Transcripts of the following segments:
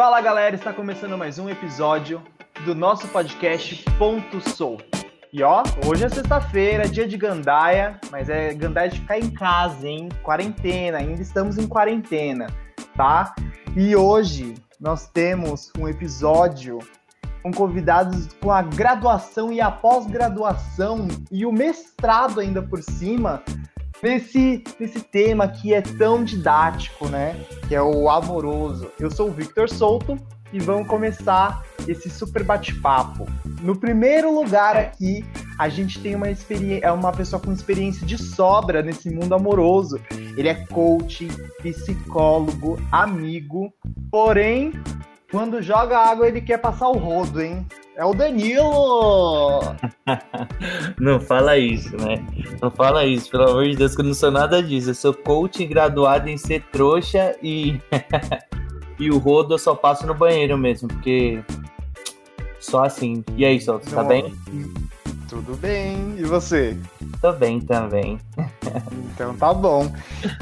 Fala galera, está começando mais um episódio do nosso podcast Ponto Sou. E ó, hoje é sexta-feira, dia de gandaia, mas é gandaia de ficar em casa, hein? Quarentena, ainda estamos em quarentena, tá? E hoje nós temos um episódio com convidados com a graduação e a pós-graduação e o mestrado ainda por cima nesse, nesse tema que é tão didático, né? Que é o amoroso. Eu sou o Victor Souto e vamos começar esse super bate-papo. No primeiro lugar aqui, a gente tem uma experiência, é uma pessoa com experiência de sobra nesse mundo amoroso. Ele é coach, psicólogo, amigo, porém, quando joga água ele quer passar o rodo, hein? É o Danilo! não fala isso, né? Não fala isso, pelo amor de Deus, que eu não sou nada disso. Eu sou coach graduado em ser trouxa e. e o rodo eu só passo no banheiro mesmo, porque. Só assim. E aí, Sol, tá bem? Tudo bem. E você? Tô bem também. então tá bom.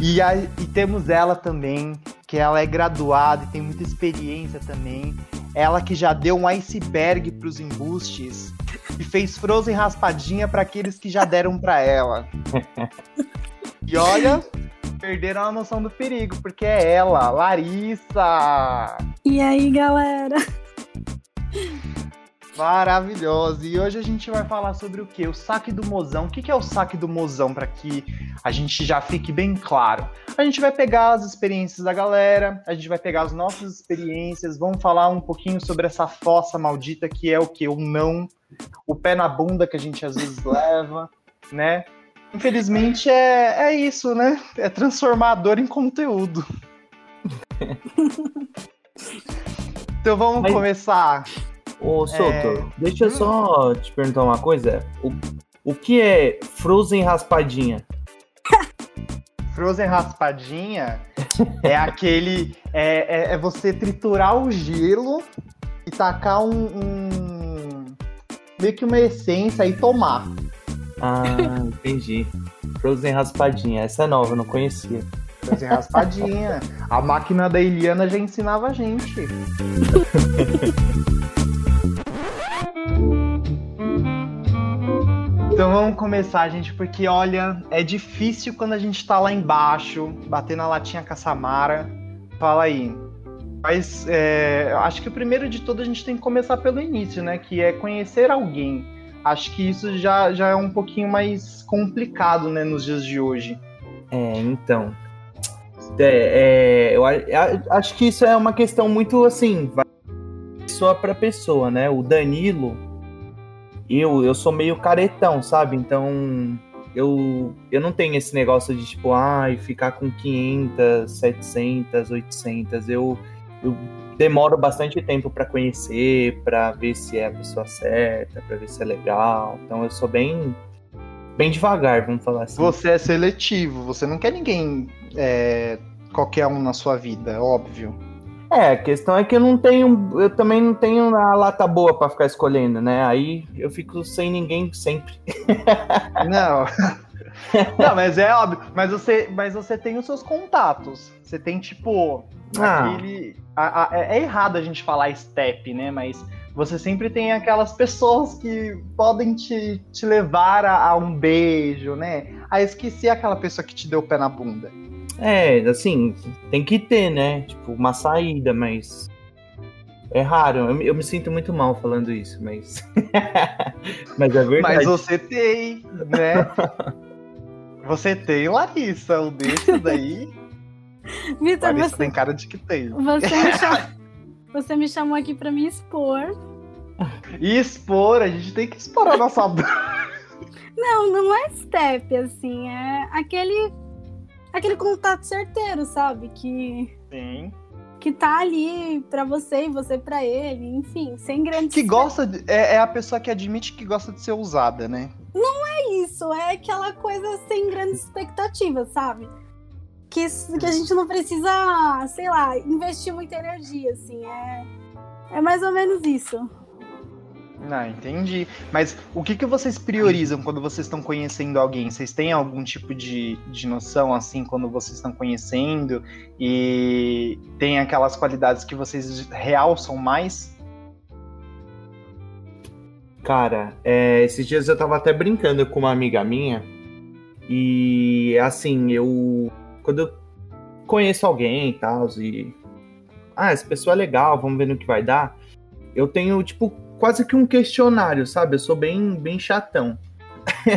E, aí, e temos ela também, que ela é graduada e tem muita experiência também. Ela que já deu um iceberg para os embustes e fez Frozen raspadinha para aqueles que já deram para ela. E olha, perderam a noção do perigo, porque é ela, Larissa. E aí, galera? Maravilhosa. E hoje a gente vai falar sobre o que? O saque do mozão. O que é o saque do mozão para que a gente já fique bem claro? A gente vai pegar as experiências da galera, a gente vai pegar as nossas experiências, vamos falar um pouquinho sobre essa fossa maldita que é o que? O não, o pé na bunda que a gente às vezes leva, né? Infelizmente é, é isso, né? É transformador em conteúdo. então vamos Mas... começar Ô, Souto, é... deixa eu só te perguntar uma coisa. O, o que é Frozen raspadinha? Frozen raspadinha é aquele. É, é, é, você triturar o gelo e tacar um, um, meio que uma essência e tomar. Ah, entendi. Frozen raspadinha. Essa é nova, eu não conhecia. Frozen raspadinha. A máquina da Eliana já ensinava a gente. vamos começar, gente, porque olha, é difícil quando a gente tá lá embaixo, bater na latinha com a Samara. Fala aí. Mas é, acho que o primeiro de tudo a gente tem que começar pelo início, né? Que é conhecer alguém. Acho que isso já, já é um pouquinho mais complicado, né, nos dias de hoje. É, então. É, é, eu acho que isso é uma questão muito assim, pessoa para pessoa, né? O Danilo, eu, eu sou meio caretão, sabe? Então, eu, eu não tenho esse negócio de, tipo, ai, ah, ficar com 500, 700, 800. Eu, eu demoro bastante tempo para conhecer, para ver se é a pessoa certa, para ver se é legal. Então, eu sou bem bem devagar, vamos falar assim. Você é seletivo, você não quer ninguém é, qualquer um na sua vida, óbvio. É, a questão é que eu não tenho, eu também não tenho a lata boa para ficar escolhendo, né? Aí eu fico sem ninguém sempre. Não. Não, mas é óbvio. Mas você, mas você tem os seus contatos. Você tem, tipo, ah. aquele. A, a, é, é errado a gente falar step, né? Mas você sempre tem aquelas pessoas que podem te, te levar a, a um beijo, né? Ah, esqueci aquela pessoa que te deu o pé na bunda. É, assim, tem que ter, né? Tipo, uma saída, mas. É raro, eu, eu me sinto muito mal falando isso, mas. mas é verdade. Mas você tem, né? você tem, Larissa, um desses daí. Vitor, você tem cara de que tem. Você me, cham... você me chamou aqui pra me expor. E expor, a gente tem que expor a nossa. não, não é step, assim, é aquele aquele contato certeiro, sabe? Que. Sim. Que tá ali para você e você para ele, enfim, sem grandes. Que gosta. De, é, é a pessoa que admite que gosta de ser usada, né? Não é isso, é aquela coisa sem grandes expectativas, sabe? Que, que a gente não precisa, sei lá, investir muita energia, assim. É, é mais ou menos isso. Ah, entendi. Mas o que, que vocês priorizam quando vocês estão conhecendo alguém? Vocês têm algum tipo de, de noção, assim, quando vocês estão conhecendo e tem aquelas qualidades que vocês realçam mais? Cara, é, esses dias eu tava até brincando com uma amiga minha e, assim, eu... Quando eu conheço alguém e tal, e... Ah, essa pessoa é legal, vamos ver no que vai dar. Eu tenho, tipo, quase que um questionário, sabe? Eu sou bem, bem chatão.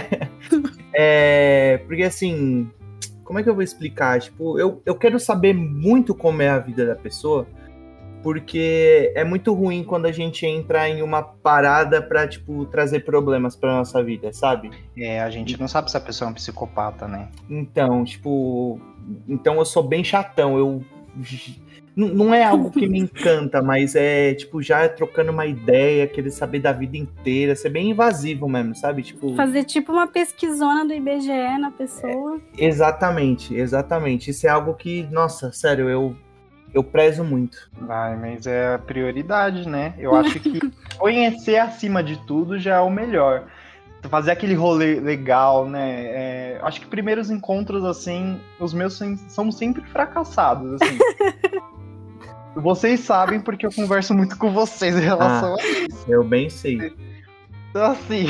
é, porque assim, como é que eu vou explicar? Tipo, eu, eu quero saber muito como é a vida da pessoa, porque é muito ruim quando a gente entra em uma parada pra, tipo, trazer problemas pra nossa vida, sabe? É, a gente não sabe se a pessoa é um psicopata, né? Então, tipo, então eu sou bem chatão, eu não é algo que me encanta, mas é, tipo, já trocando uma ideia, querer saber da vida inteira, ser bem invasivo mesmo, sabe? Tipo. Fazer tipo uma pesquisona do IBGE na pessoa. É, exatamente, exatamente. Isso é algo que, nossa, sério, eu, eu prezo muito. Ai, mas é a prioridade, né? Eu acho que conhecer acima de tudo já é o melhor. Fazer aquele rolê legal, né? É, acho que primeiros encontros, assim, os meus são sempre fracassados, assim. Vocês sabem porque eu converso muito com vocês em relação ah, a isso. Eu bem sei. Então, assim.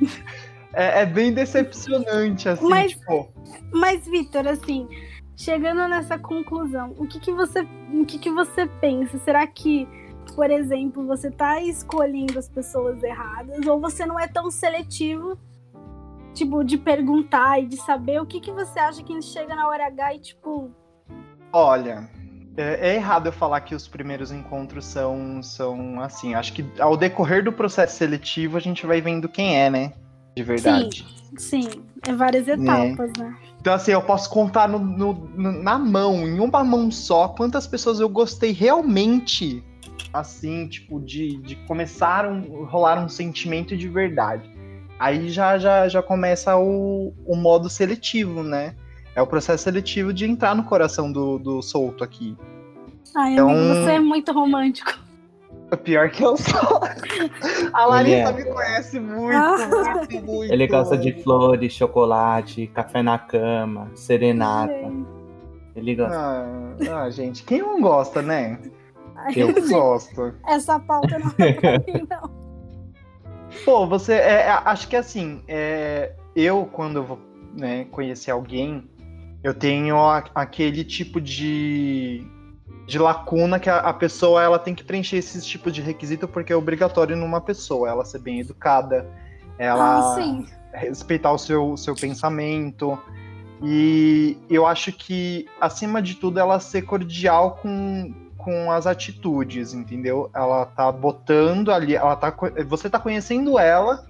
é, é, bem decepcionante, assim, mas, tipo. Mas, Vitor, assim, chegando nessa conclusão, o que, que você. O que, que você pensa? Será que, por exemplo, você tá escolhendo as pessoas erradas? Ou você não é tão seletivo? Tipo, de perguntar e de saber o que, que você acha que chega na hora H e, tipo. Olha, é, é, errado eu falar que os primeiros encontros são, são assim. Acho que ao decorrer do processo seletivo a gente vai vendo quem é, né? De verdade. Sim, sim. É várias etapas, é. né? Então, assim, eu posso contar no, no, no, na mão, em uma mão só, quantas pessoas eu gostei realmente, assim, tipo, de, de começar a rolar um sentimento de verdade. Aí já, já, já começa o, o modo seletivo, né? É o processo seletivo de entrar no coração do, do solto aqui. Ai, então... amigo, você é muito romântico. Pior que eu sou. A Larissa é. me conhece muito, ah. muito, muito. Ele gosta de flores, chocolate, café na cama, serenata. Ele gosta. Ah, ah, gente, quem não gosta, né? Eu gosto. Essa pauta não é pra mim, não. Pô, você. É, é, acho que assim, é, eu, quando eu vou né, conhecer alguém, eu tenho a, aquele tipo de, de lacuna que a, a, pessoa ela tem que preencher esses tipos de requisito porque é obrigatório numa pessoa ela ser bem educada, ela ah, respeitar o seu, seu pensamento. E eu acho que, acima de tudo, ela ser cordial com, com as atitudes, entendeu? Ela tá botando ali, ela tá, você tá conhecendo ela,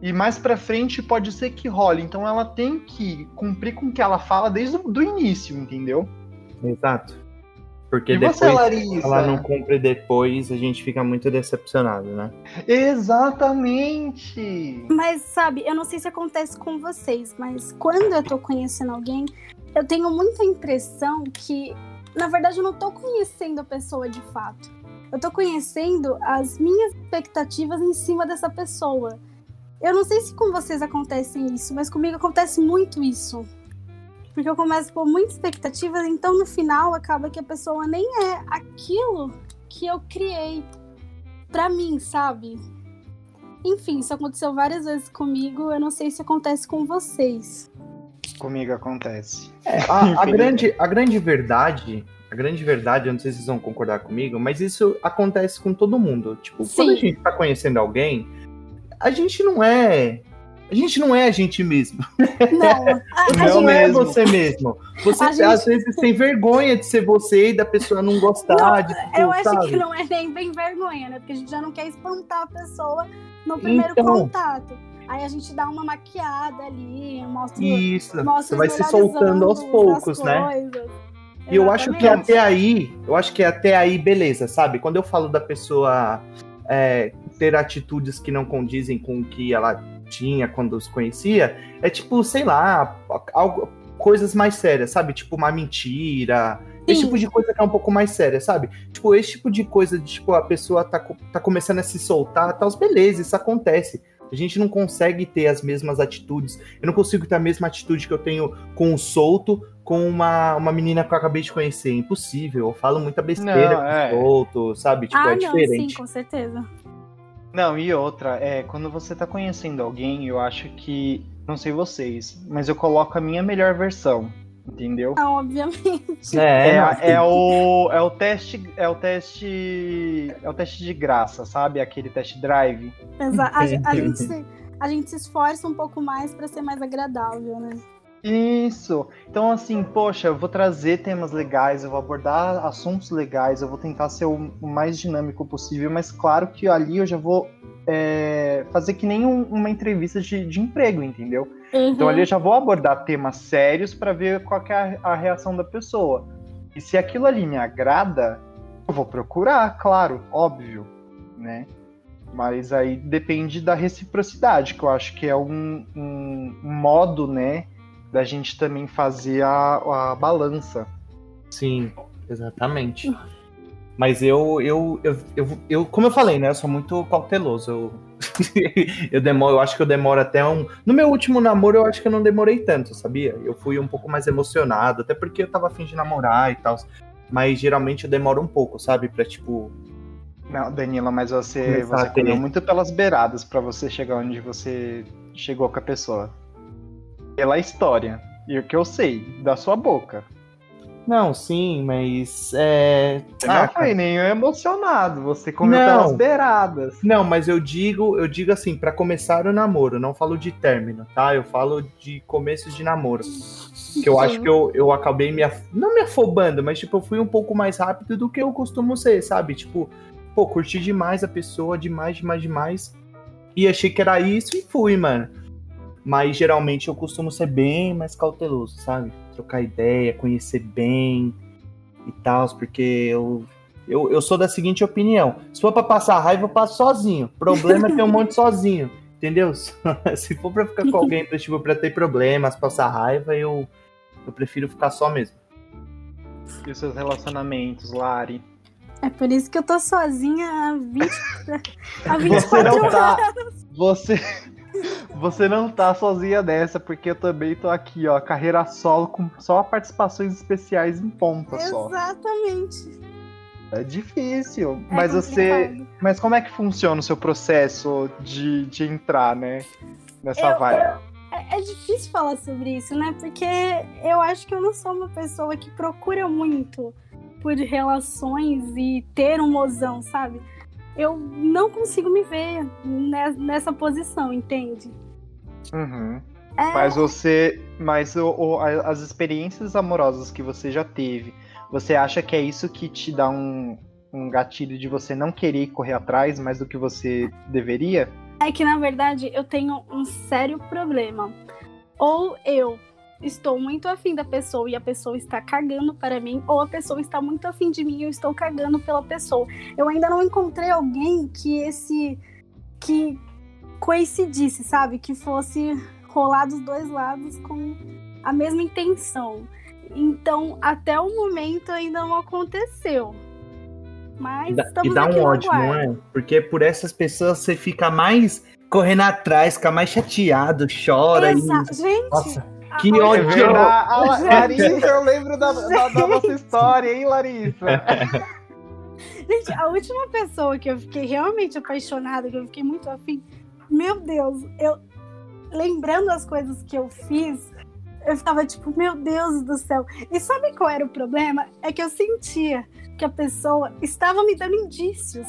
e mais pra frente pode ser que role. Então ela tem que cumprir com o que ela fala desde o do início, entendeu? Exato. Porque e depois você, ela não cumpre depois, a gente fica muito decepcionado, né? Exatamente! Mas sabe, eu não sei se acontece com vocês, mas quando eu tô conhecendo alguém, eu tenho muita impressão que, na verdade, eu não tô conhecendo a pessoa de fato. Eu tô conhecendo as minhas expectativas em cima dessa pessoa. Eu não sei se com vocês acontece isso, mas comigo acontece muito isso. Porque eu começo por muitas expectativas, então no final acaba que a pessoa nem é aquilo que eu criei para mim, sabe? Enfim, isso aconteceu várias vezes comigo, eu não sei se acontece com vocês. Comigo acontece. É, a, a, grande, a grande verdade, a grande verdade, eu não sei se vocês vão concordar comigo, mas isso acontece com todo mundo. Tipo, Sim. quando a gente tá conhecendo alguém, a gente não é. A gente não é a gente mesmo. Não, a, não a é você mesmo. Você às vezes tem vergonha de ser você e da pessoa não gostar. Não, de, eu acho sabe? que não é nem bem vergonha, né? Porque a gente já não quer espantar a pessoa no primeiro então, contato. Aí a gente dá uma maquiada ali, mostra. Isso, mostra você vai se soltando aos poucos, né? E eu acho que até aí, eu acho que até aí, beleza, sabe? Quando eu falo da pessoa é, ter atitudes que não condizem com o que ela tinha quando os conhecia, é tipo, sei lá, algo, coisas mais sérias, sabe? Tipo uma mentira, Esse tipo de coisa que é um pouco mais séria, sabe? Tipo, esse tipo de coisa de, tipo, a pessoa tá, tá começando a se soltar, tal, beleza, isso acontece. A gente não consegue ter as mesmas atitudes. Eu não consigo ter a mesma atitude que eu tenho com o solto com uma, uma menina que eu acabei de conhecer. Impossível. Eu falo muita besteira não, é. com o solto, sabe? Tipo, ah, é não, diferente. Sim, com certeza. Não, e outra, é, quando você tá conhecendo alguém, eu acho que. Não sei vocês, mas eu coloco a minha melhor versão entendeu? Ah, obviamente. É, é, é, o, é o teste, é o teste, é o teste de graça, sabe? Aquele teste drive. Exato. A, a, gente, se, a gente se esforça um pouco mais para ser mais agradável, né? Isso. Então, assim, poxa, eu vou trazer temas legais, eu vou abordar assuntos legais, eu vou tentar ser o, mais dinâmico possível, mas claro que ali eu já vou é, fazer que nem um, uma entrevista de, de emprego, entendeu? Uhum. Então ali eu já vou abordar temas sérios para ver qual é a, a reação da pessoa. E se aquilo ali me agrada, eu vou procurar, claro, óbvio, né? Mas aí depende da reciprocidade, que eu acho que é um, um, um modo, né, da gente também fazer a, a balança. Sim, exatamente. Mas eu, eu, eu, eu, eu, como eu falei, né? Eu sou muito cauteloso. Eu, eu demoro, eu acho que eu demoro até um. No meu último namoro, eu acho que eu não demorei tanto, sabia? Eu fui um pouco mais emocionado, até porque eu tava afim de namorar e tal. Mas geralmente eu demoro um pouco, sabe? Pra tipo. Não, Danila, mas você, você correu muito pelas beiradas para você chegar onde você chegou com a pessoa. Pela história. E o que eu sei, da sua boca. Não, sim, mas. É... Você ah, não foi nem emocionado, você comeu não, pelas beiradas. Não, mas eu digo, eu digo assim, para começar o namoro, não falo de término, tá? Eu falo de começo de namoro. Que eu acho que eu, eu acabei me. Af... Não me afobando, mas tipo, eu fui um pouco mais rápido do que eu costumo ser, sabe? Tipo, pô, curti demais a pessoa, demais, demais, demais. E achei que era isso e fui, mano. Mas geralmente eu costumo ser bem mais cauteloso, sabe? trocar ideia, conhecer bem e tal, porque eu, eu, eu sou da seguinte opinião: se for pra passar raiva, eu passo sozinho. Problema é ter um monte sozinho, entendeu? se for pra ficar com alguém pra, tipo, pra ter problemas, passar raiva, eu, eu prefiro ficar só mesmo. E os seus relacionamentos, Lari? É por isso que eu tô sozinha há 20, há 24 você não tá, anos. Você, você não tá sozinha dessa, porque eu também tô aqui, ó, carreira solo com só participações especiais em ponta só. Exatamente. É difícil, é mas complicado. você, mas como é que funciona o seu processo de, de entrar, né, nessa eu, vibe? É, é difícil falar sobre isso, né? Porque eu acho que eu não sou uma pessoa que procura muito por relações e ter um mozão, sabe? eu não consigo me ver nessa posição, entende? Uhum. É... Mas você. Mas o, o, as experiências amorosas que você já teve, você acha que é isso que te dá um, um gatilho de você não querer correr atrás mais do que você deveria? É que, na verdade, eu tenho um sério problema. Ou eu estou muito afim da pessoa e a pessoa está cagando para mim, ou a pessoa está muito afim de mim e eu estou cagando pela pessoa. Eu ainda não encontrei alguém que esse. que coincidisse, sabe? Que fosse rolar dos dois lados com a mesma intenção. Então, até o momento ainda não aconteceu. Mas e estamos e dá um ódio, não é? Porque por essas pessoas você fica mais correndo atrás, fica mais chateado, chora. Exato. E... Gente, Nossa que ódio! A, Larissa, eu lembro da, da, da nossa história, hein, Larissa? Gente, a última pessoa que eu fiquei realmente apaixonada, que eu fiquei muito afim, meu Deus, eu lembrando as coisas que eu fiz, eu ficava tipo, meu Deus do céu. E sabe qual era o problema? É que eu sentia que a pessoa estava me dando indícios.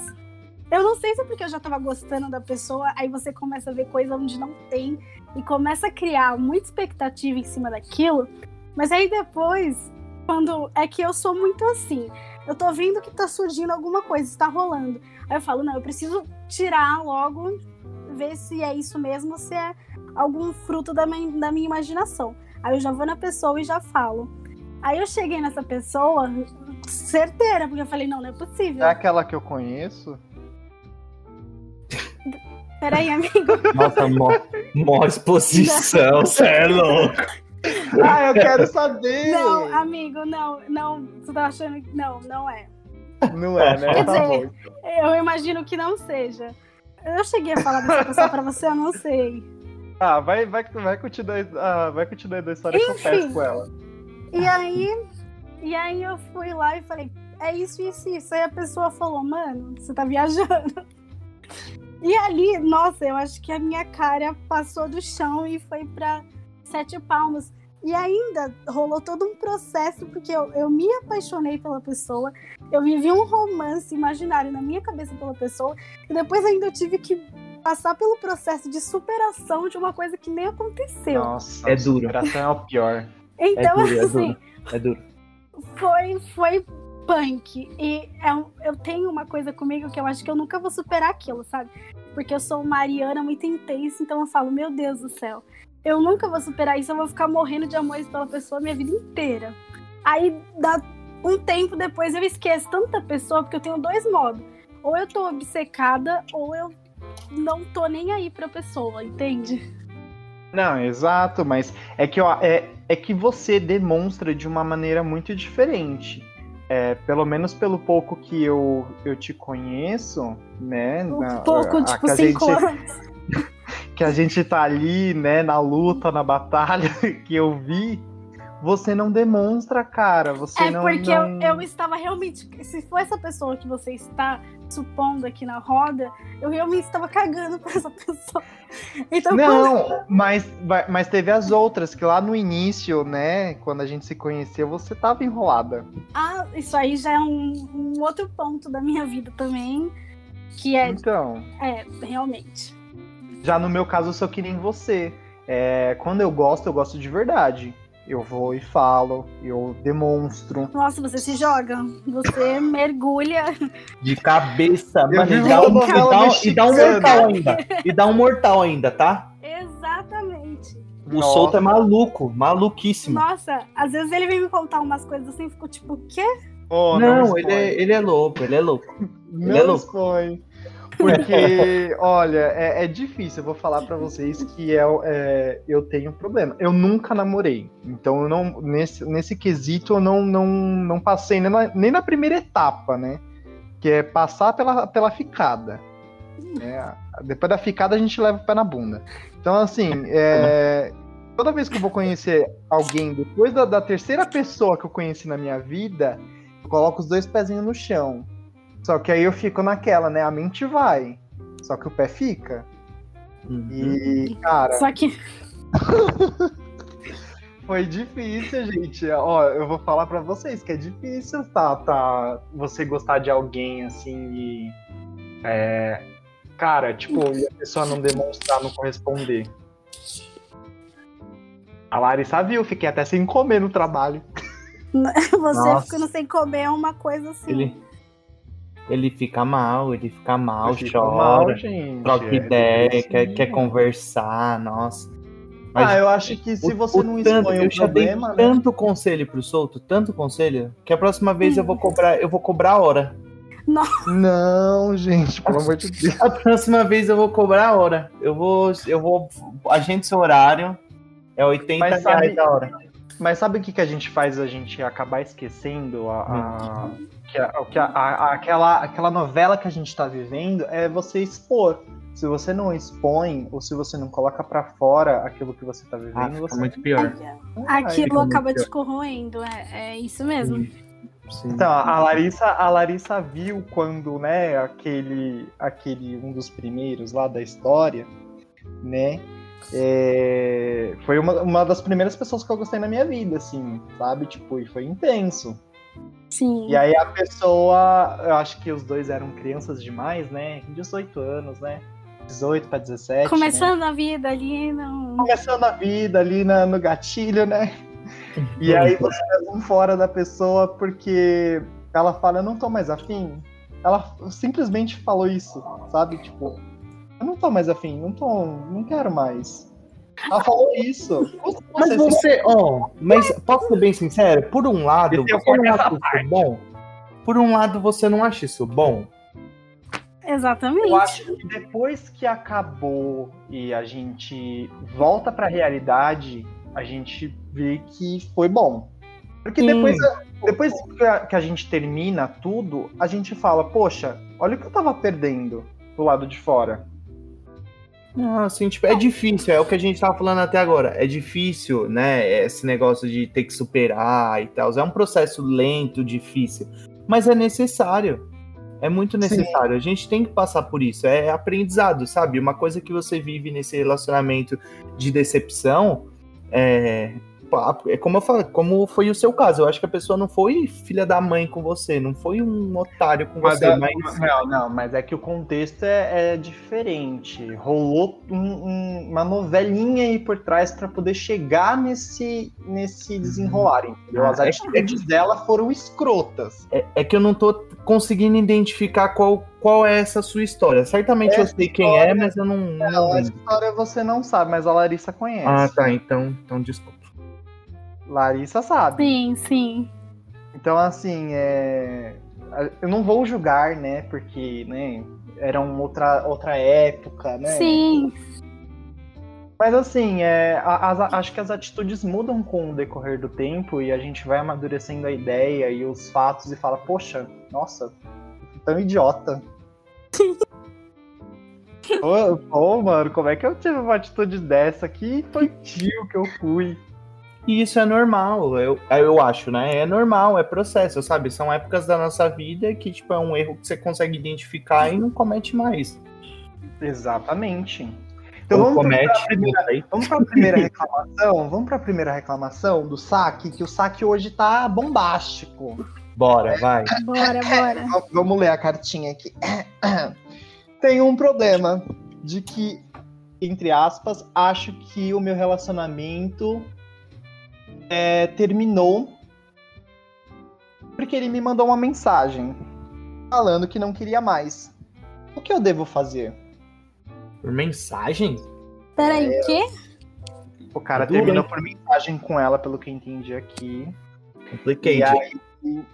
Eu não sei se é porque eu já estava gostando da pessoa, aí você começa a ver coisa onde não tem e começa a criar muita expectativa em cima daquilo, mas aí depois, quando é que eu sou muito assim, eu tô vendo que tá surgindo alguma coisa, está rolando. Aí eu falo, não, eu preciso tirar logo, ver se é isso mesmo, se é algum fruto da minha, da minha imaginação. Aí eu já vou na pessoa e já falo. Aí eu cheguei nessa pessoa certeira, porque eu falei, não, não é possível. É aquela que eu conheço? Peraí, amigo. Nossa, mó, mó exposição, você é louco. ah, eu quero saber! Não, amigo, não, não. Você tá achando que. Não, não é. Não é, né? Quer Tá dizer, Eu imagino que não seja. Eu cheguei a falar dessa pessoa pra você, eu não sei. Ah, vai, vai, vai continuar, ah, vai continuar a história que eu peço com ela. E aí, e aí eu fui lá e falei, é isso, isso, isso. Aí a pessoa falou, mano, você tá viajando. E ali, nossa, eu acho que a minha cara passou do chão e foi pra sete palmos. E ainda rolou todo um processo, porque eu, eu me apaixonei pela pessoa, eu vivi um romance imaginário na minha cabeça pela pessoa, e depois ainda eu tive que passar pelo processo de superação de uma coisa que nem aconteceu. Nossa, É duro. superação é o pior. Então, é duro, é assim. É duro. foi, foi punk. E é um- eu tenho uma coisa comigo que eu acho que eu nunca vou superar aquilo, sabe? Porque eu sou uma Ariana muito intensa, então eu falo, meu Deus do céu, eu nunca vou superar isso, eu vou ficar morrendo de amores pela pessoa a minha vida inteira. Aí dá um tempo depois eu esqueço tanta pessoa, porque eu tenho dois modos. Ou eu tô obcecada, ou eu não tô nem aí pra pessoa, entende? Não, exato, mas é que, ó, é, é que você demonstra de uma maneira muito diferente. É, pelo menos pelo pouco que eu, eu te conheço, né? Um pouco, a- tipo, que a cinco gente- anos. que a gente tá ali, né, na luta, na batalha, que eu vi, você não demonstra, cara. Você É não. porque não... Eu, eu estava realmente. Se for essa pessoa que você está supondo aqui na roda, eu realmente estava cagando pra essa pessoa. Então, quando- Não, mas, mas teve as outras, que lá no início, né, quando a gente se conheceu, você tava enrolada. ah, isso aí já é um, um outro ponto da minha vida também. Que é, Então, é, realmente. Já no meu caso, eu sou que nem você. É, quando eu gosto, eu gosto de verdade. Eu vou e falo, eu demonstro. Nossa, você se joga. Você mergulha. De cabeça, mano. E dá, um, e, dá, e dá um mortal ainda. E dá um mortal ainda, tá? Exatamente. O Nossa. solto é maluco, maluquíssimo. Nossa, às vezes ele vem me contar umas coisas assim e fico tipo, o quê? Oh, não, ele expõe. é, ele é louco, ele é louco. Não Ele é louco. expõe. Porque, olha, é, é difícil. Eu vou falar pra vocês que é, é, eu tenho um problema. Eu nunca namorei. Então, eu não, nesse, nesse quesito, eu não, não, não passei nem na, nem na primeira etapa, né? Que é passar pela, pela ficada. né? Depois da ficada, a gente leva o pé na bunda. Então, assim, é, toda vez que eu vou conhecer alguém, depois da, da terceira pessoa que eu conheci na minha vida, eu coloco os dois pezinhos no chão. Só que aí eu fico naquela, né? A mente vai. Só que o pé fica. Uhum. E, cara, Só que foi difícil, gente. Ó, eu vou falar pra vocês que é difícil, tá? tá você gostar de alguém assim e. É, cara, tipo, e a pessoa não demonstrar, não corresponder. A Larissa viu, fiquei até sem comer no trabalho. você Nossa. ficando sem comer é uma coisa assim. Ele, ele fica mal, ele fica mal, fico chora, mal, gente. troca É ideia, depressivo. quer, quer conversar, nossa. Ah, eu acho que se você o não tanto- expõe eu o já dei problema, né? tanto conselho pro solto, tanto conselho, que a próxima vez eu vou cobrar, eu vou cobrar a hora. Não, gente, pelo amor de Deus. A próxima vez eu vou cobrar a hora. Eu vou, eu vou, agende seu horário, é 80 Mas sabe- reais a hora. Mas sabe o que, que a gente faz a gente acabar esquecendo? A, a- que a- que a- a- aquela, aquela novela que a gente tá vivendo é você expor. Se você não expõe, ou se você não coloca pra fora aquilo que você tá vivendo, Ah, fica você muito pior. Aquilo acaba te corroendo, é, é isso mesmo. Sim. Então, a Larissa, a Larissa viu quando, né, aquele, aquele um dos primeiros lá da história, né, é, foi uma, uma das primeiras pessoas que eu gostei na minha vida, assim, sabe? Tipo, e foi intenso. Sim. E aí a pessoa, eu acho que os dois eram crianças demais, né? 18 anos, né? 18 para 17. né? Começando a vida ali, não. Começando a vida ali na- no gatilho, né? E aí você leva um fora da pessoa porque ela fala, eu não tô mais afim. Ela simplesmente falou isso, sabe? Tipo, eu não tô mais afim, não tô, não quero mais. Ela falou isso. Mas você, ó, mas posso ser bem sincero? Por um lado, Esse eu você não acha isso bom? Por um lado, você não acha isso bom? Exatamente. Eu acho que depois que acabou e a gente volta pra realidade, a gente vê que foi bom. Porque depois, depois que a, que a gente termina tudo, a gente fala, poxa, olha o que eu tava perdendo do lado de fora. Não, assim, tipo, é difícil, é o que a gente tava falando até agora. É difícil, né? Esse negócio de ter que superar e tal. É um processo lento, difícil. Mas é necessário. É muito necessário. A gente tem que passar por isso. É aprendizado, sabe? Uma coisa que você vive nesse relacionamento de decepção é. É como eu falo, como foi o seu caso. Eu acho que a pessoa não foi filha da mãe com você, não foi um otário com Mas você, é- mas Não, não, mas é que o contexto é, é diferente. Rolou um- um- uma novelinha aí por trás pra poder chegar nesse, nesse desenrolar, entendeu? As Ah, é atitudes dela foram escrotas. É, é que eu não tô conseguindo identificar qual, qual é essa sua história. Certamente eu Essa sei quem é, história- mas eu não, não Não, essa lembro. história você não sabe, mas a Larissa conhece. Ah, tá. Então, então desculpa. Larissa sabe. Sim, sim. Então, assim, é... eu não vou julgar, né? Porque, né, era uma outra, outra época, né? Sim. Mas assim, é, as- acho que as atitudes mudam com o decorrer do tempo e a gente vai amadurecendo a ideia e os fatos e fala, poxa, nossa, tão idiota. Ô, ô, mano, como é que eu tive uma atitude dessa? Que infantil que eu fui. E isso é normal, eu, eu acho, né? É normal, é processo, sabe? São épocas da nossa vida que, tipo, é um erro que você consegue identificar e não comete mais. Exatamente. Então Ou vamos pra, comete, primeira, vamos pra primeira reclamação? Vamos pra primeira reclamação do saque, que o saque hoje tá bombástico. Bora, vai. Bora, bora. Vamos ler a cartinha aqui. Tem um problema de que, entre aspas, acho que o meu relacionamento é, terminou porque ele me mandou uma mensagem falando que não queria mais. O que eu devo fazer? Por mensagem? Peraí, o quê? O cara terminou bem. por mensagem com ela, pelo que eu entendi aqui. E Complicated. aí,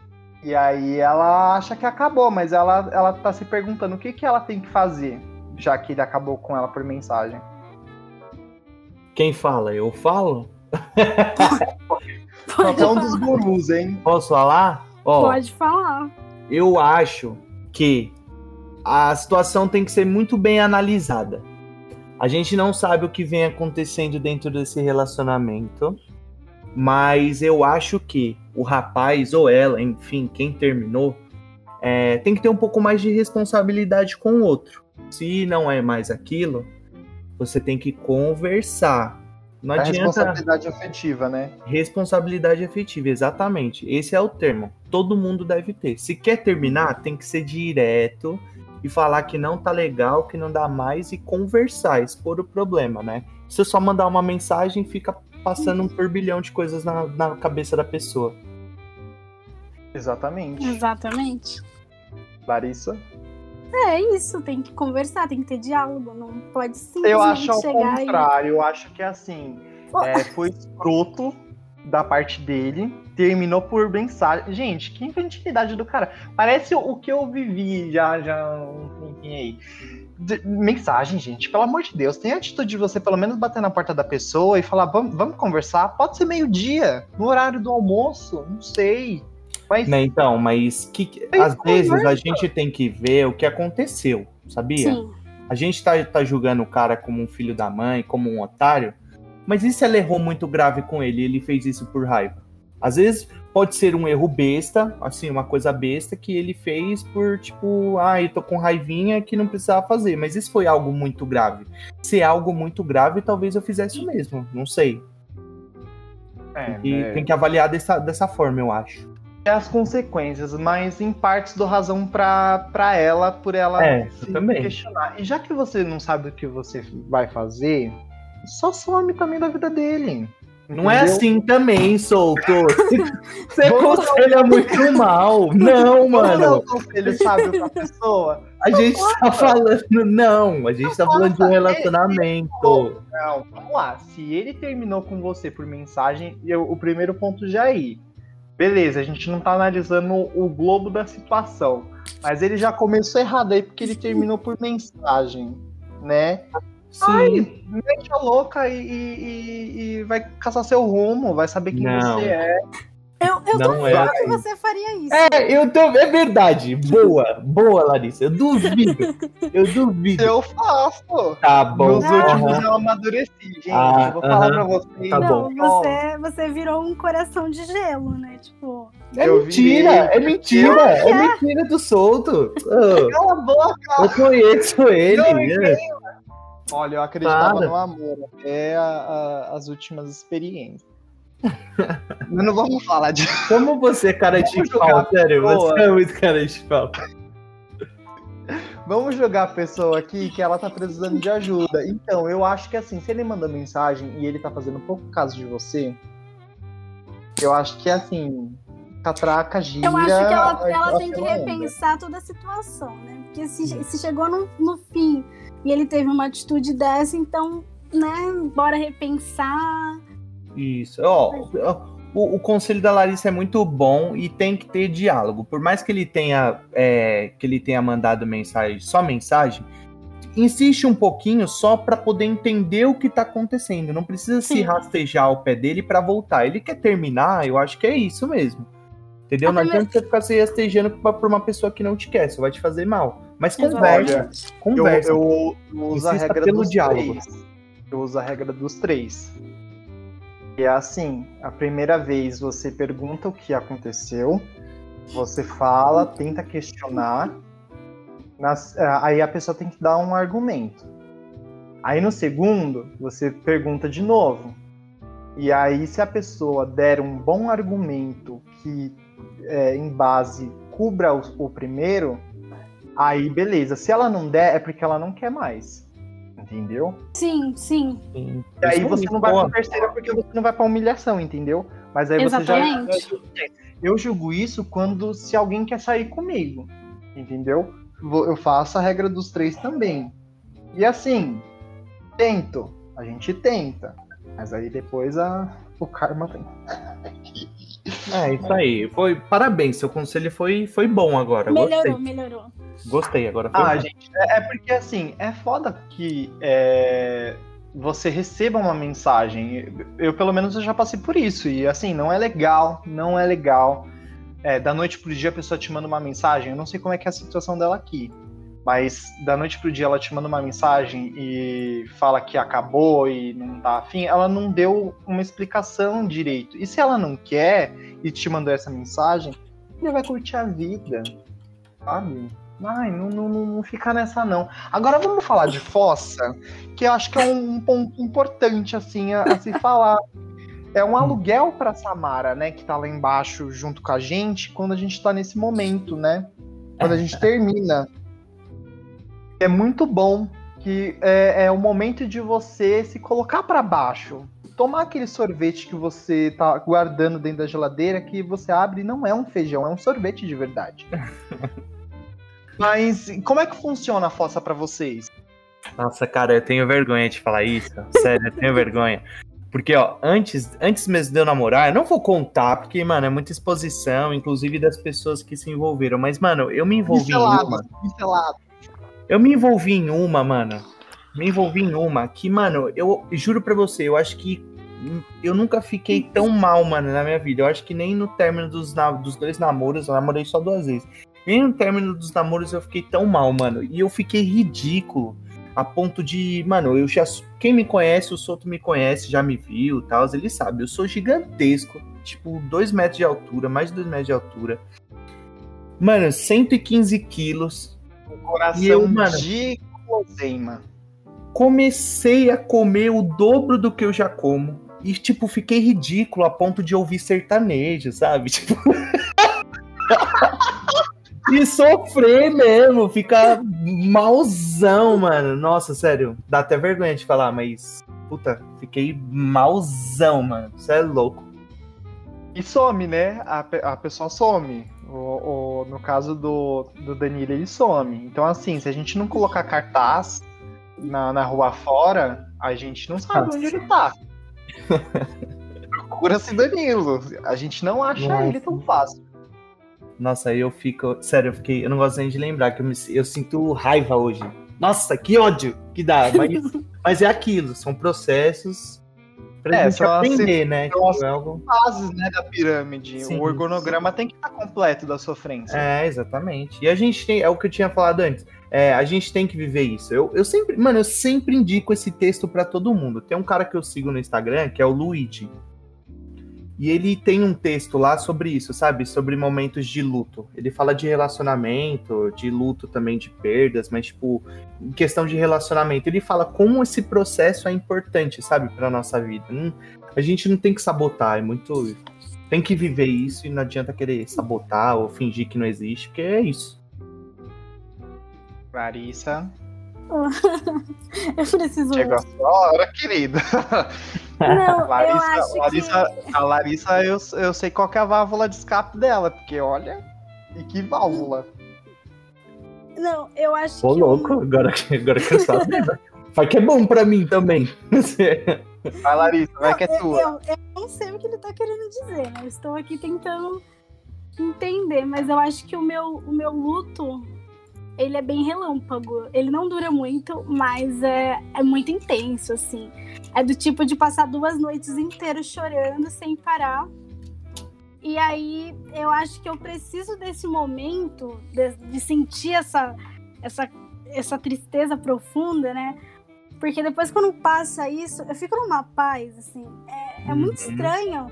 e aí ela acha que acabou, mas ela, ela tá se perguntando o que, que ela tem que fazer, já que ele acabou com ela por mensagem. Quem fala? Eu falo? Qualquer um dos gurus, hein? Posso falar? Ó, Pode falar. eu acho que a situação tem que ser muito bem analisada. A gente não sabe o que vem acontecendo dentro desse relacionamento, mas eu acho que o rapaz ou ela, enfim, quem terminou, é, tem que ter um pouco mais de responsabilidade com o outro. Se não é mais aquilo, você tem que conversar. Não A adianta. responsabilidade afetiva, né? Responsabilidade afetiva, exatamente. Esse é o termo. Todo mundo deve ter. Se quer terminar, tem que ser direto e falar que não tá legal, que não dá mais e conversar, expor o problema, né? Se você só mandar uma mensagem, fica passando um turbilhão de coisas na, na cabeça da pessoa. Exatamente. Exatamente. Larissa? É isso, tem que conversar, tem que ter diálogo, não pode simplesmente Eu acho ao chegar e. contrário. Eu acho que assim, é, foi escroto da parte dele. Terminou por mensagem. Gente, que infantilidade do cara. Parece o, o que eu vivi já, já um tempinho aí. De- mensagem, gente, pelo amor de Deus, tem a atitude de você pelo menos bater na porta da pessoa e falar, vamos, vamos conversar? Pode ser meio-dia, no horário do almoço, não sei. Mas Né, então, mas que, Aí às vezes a gente tem que ver o que aconteceu, sabia? Sim. A gente tá, tá julgando o cara como um filho da mãe, como um otário, mas e se ela errou muito grave com ele e ele fez isso por raiva? Às vezes pode ser um erro besta, assim, uma coisa besta que ele fez por tipo, ah, eu tô com raivinha que não precisava fazer, mas isso foi algo muito grave. Se é algo muito grave, talvez eu fizesse o mesmo, não sei. é, E é. tem que avaliar dessa, dessa forma, eu acho. É as consequências, mas em partes dou razão pra, pra ela, por ela É, se também. questionar. E já que você não sabe o que você vai fazer, só some também da vida dele. Não é entendeu? assim também, solto. Você aconselha muito mal. Não, um mano. conselho sábio pra pessoa? A gente tá falando. Não, a gente tá falando de um relacionamento. Não, vamos lá. Se ele terminou com você por mensagem, eu, o primeiro ponto já é aí. Beleza, a gente não tá analisando o globo da situação. Mas ele já começou errado aí porque ele terminou por mensagem, né? Sim. Mete a louca e, e- e- e vai caçar seu rumo, vai saber quem Não. você é. Eu, Não duvido é que você faria isso. É, eu tô, é verdade. Boa, boa, Larissa. Eu duvido. Eu duvido. Eu faço. Tá bom. Nos últimos aham. eu amadureci, gente. Ah, vou falar aham. pra vocês. Tá não, bom. você, você virou um coração de gelo, né? Tipo, É Eu mentira, virei, é mentira, é mentira do solto. Cala a boca! eu conheço ele. Não, né? Olha, eu acreditava Para. no amor até a- a- as últimas experiências. Mas não vamos falar de. Como você é cara de Vamos pau, jogar sério, boa. você é muito cara de pau. Vamos jogar a pessoa aqui que ela tá precisando de ajuda. Então, eu acho que assim, se ele mandou mensagem e ele tá fazendo pouco caso de você, eu acho que assim, catraca, gira. eu acho que ela, ela tem que repensar toda a situação, né? Porque se, se chegou no, no fim e ele teve uma atitude dessa, então, né, bora repensar. Isso. Ó, o, o conselho da Larissa é muito bom e tem que ter diálogo. Por mais que ele tenha é, que ele tenha mandado mensagem, só mensagem, insiste um pouquinho só para poder entender o que tá acontecendo. Não precisa se Sim. rastejar ao pé dele para voltar. Ele quer terminar, eu acho que é isso mesmo. Entendeu? Não adianta você ficar se rastejando por uma pessoa que não te quer, só vai te fazer mal. Mas conversa, Exatamente. Eu, conversa. eu, eu uso a regra pelo dos diálogo. três. Eu uso a regra dos três. É assim, a primeira vez você pergunta o que aconteceu, você fala, tenta questionar, nas- ah, aí a pessoa tem que dar um argumento. Aí no segundo, você pergunta de novo. E aí, se a pessoa der um bom argumento que, é, em base, cubra o, o primeiro, aí beleza. Se ela não der, é porque ela não quer mais. Entendeu? Sim, sim. Sim. E aí Isso você não vai pra terceira porque você não vai pra humilhação, entendeu? Mas aí você já. Exatamente. Eu julgo isso quando se alguém quer sair comigo. Entendeu? Vou- Eu faço a regra dos três também. E assim, tento. A gente tenta. Mas aí depois a, o karma vem. É, isso aí. Foi, parabéns, seu conselho foi, foi bom agora. Melhorou, Gostei. melhorou. Gostei agora. Foi Ah, gente, é, é porque assim, é foda que é, você receba uma mensagem. Eu, pelo menos, eu já passei por isso. E assim, não é legal, não é legal. É, da noite pro dia a pessoa te manda uma mensagem. Eu não sei como é que é a situação dela aqui. Mas da noite pro dia ela te manda uma mensagem e fala que acabou e não tá afim, ela não deu uma explicação direito. E se ela não quer e te mandou essa mensagem, ele vai curtir a vida, sabe? Ai, não, não, não, fica nessa não. Agora vamos falar de fossa, que eu acho que é um, um ponto importante assim a, a se falar. É um aluguel para Samara, né, que tá lá embaixo junto com a gente, quando a gente tá nesse momento, né? Quando a gente termina. É muito bom que é, é o momento de você se colocar para baixo. Tomar aquele sorvete que você tá guardando dentro da geladeira, que você abre e não é um feijão, é um sorvete de verdade. Mas como é que funciona a fossa para vocês? Nossa, cara, eu tenho vergonha de falar isso. Sério, eu tenho vergonha. Porque, ó, antes, antes mesmo de eu namorar, eu não vou contar, porque, mano, é muita exposição, inclusive das pessoas que se envolveram. Mas, mano, eu me envolvi em Pincelado, uma. pincelado. Eu me envolvi em uma, mano. Me envolvi em uma que, mano, eu juro pra você, eu acho que eu nunca fiquei tão mal, mano, na minha vida. Eu acho que nem no término dos, dos dois namoros, eu namorei só duas vezes. Nem no término dos namoros eu fiquei tão mal, mano. E eu fiquei ridículo. A ponto de, mano, eu já. Quem me conhece, o Soto me conhece, já me viu e tal, ele sabe. Eu sou gigantesco, tipo, dois metros de altura, mais de dois metros de altura. Mano, 115 quilos. Coração E eu, mano? de guloseima. comecei a comer o dobro do que eu já como. E, tipo, fiquei ridículo a ponto de ouvir sertanejo, sabe? Tipo. E sofrer mesmo, ficar malzão, mano. Nossa, sério, dá até vergonha de falar, mas. Puta, fiquei malzão, mano. Você é louco. E some, né? A, a pessoa some. O, o- no caso do, do Danilo, ele some. Então, assim, se a gente não colocar cartaz na, na rua fora, a gente não sabe Nossa. onde ele tá. Procura-se Danilo. A gente não acha Nossa. ele tão fácil. Nossa, aí eu fico. Sério, eu fiquei. Eu não gosto nem de lembrar, que eu, me, eu sinto raiva hoje. Nossa, que ódio que dá. Mas Mas é aquilo, são processos pra É, gente aprender, né? são Tipo, é algo- Fases, né, da pirâmide. Sim, o organograma tem que estar completo da sofrência. É, exatamente. E a gente tem, é o que eu tinha falado antes. É, a gente tem que viver isso. Eu, eu sempre, mano, eu sempre indico esse texto pra todo mundo. Tem um cara que eu sigo no Instagram, que é o Luigi. E ele tem um texto lá sobre isso, sabe? Sobre momentos de luto. Ele fala de relacionamento, de luto também de perdas, mas tipo, em questão de relacionamento, ele fala como esse processo é importante, sabe, pra nossa vida. Não- a gente não tem que sabotar, é muito tem que viver isso e não adianta querer sabotar ou fingir que não existe, porque é isso. Larissa, Eu preciso. chegou a sua hora, querida. Não, eu Larissa, acho Larissa, que. A Larissa, eu, eu sei qual que é a válvula de escape dela, porque olha, e que válvula. Não, eu acho Ô, que. louco, agora, agora que eu sabia. Vai que é bom pra mim também. Vai, Larissa, vai que é eu, tua. eu, eu não sei o que ele tá querendo dizer, né? Eu estou aqui tentando entender, mas eu acho que o meu, o meu luto. Ele é bem relâmpago. Ele não dura muito, mas é, é muito intenso, assim. É do tipo de passar duas noites inteiras chorando sem parar. E aí eu acho que eu preciso desse momento de, de sentir essa, essa, essa tristeza profunda, né? Porque depois quando passa isso, eu fico numa paz, assim. É, é muito Uhum. estranho,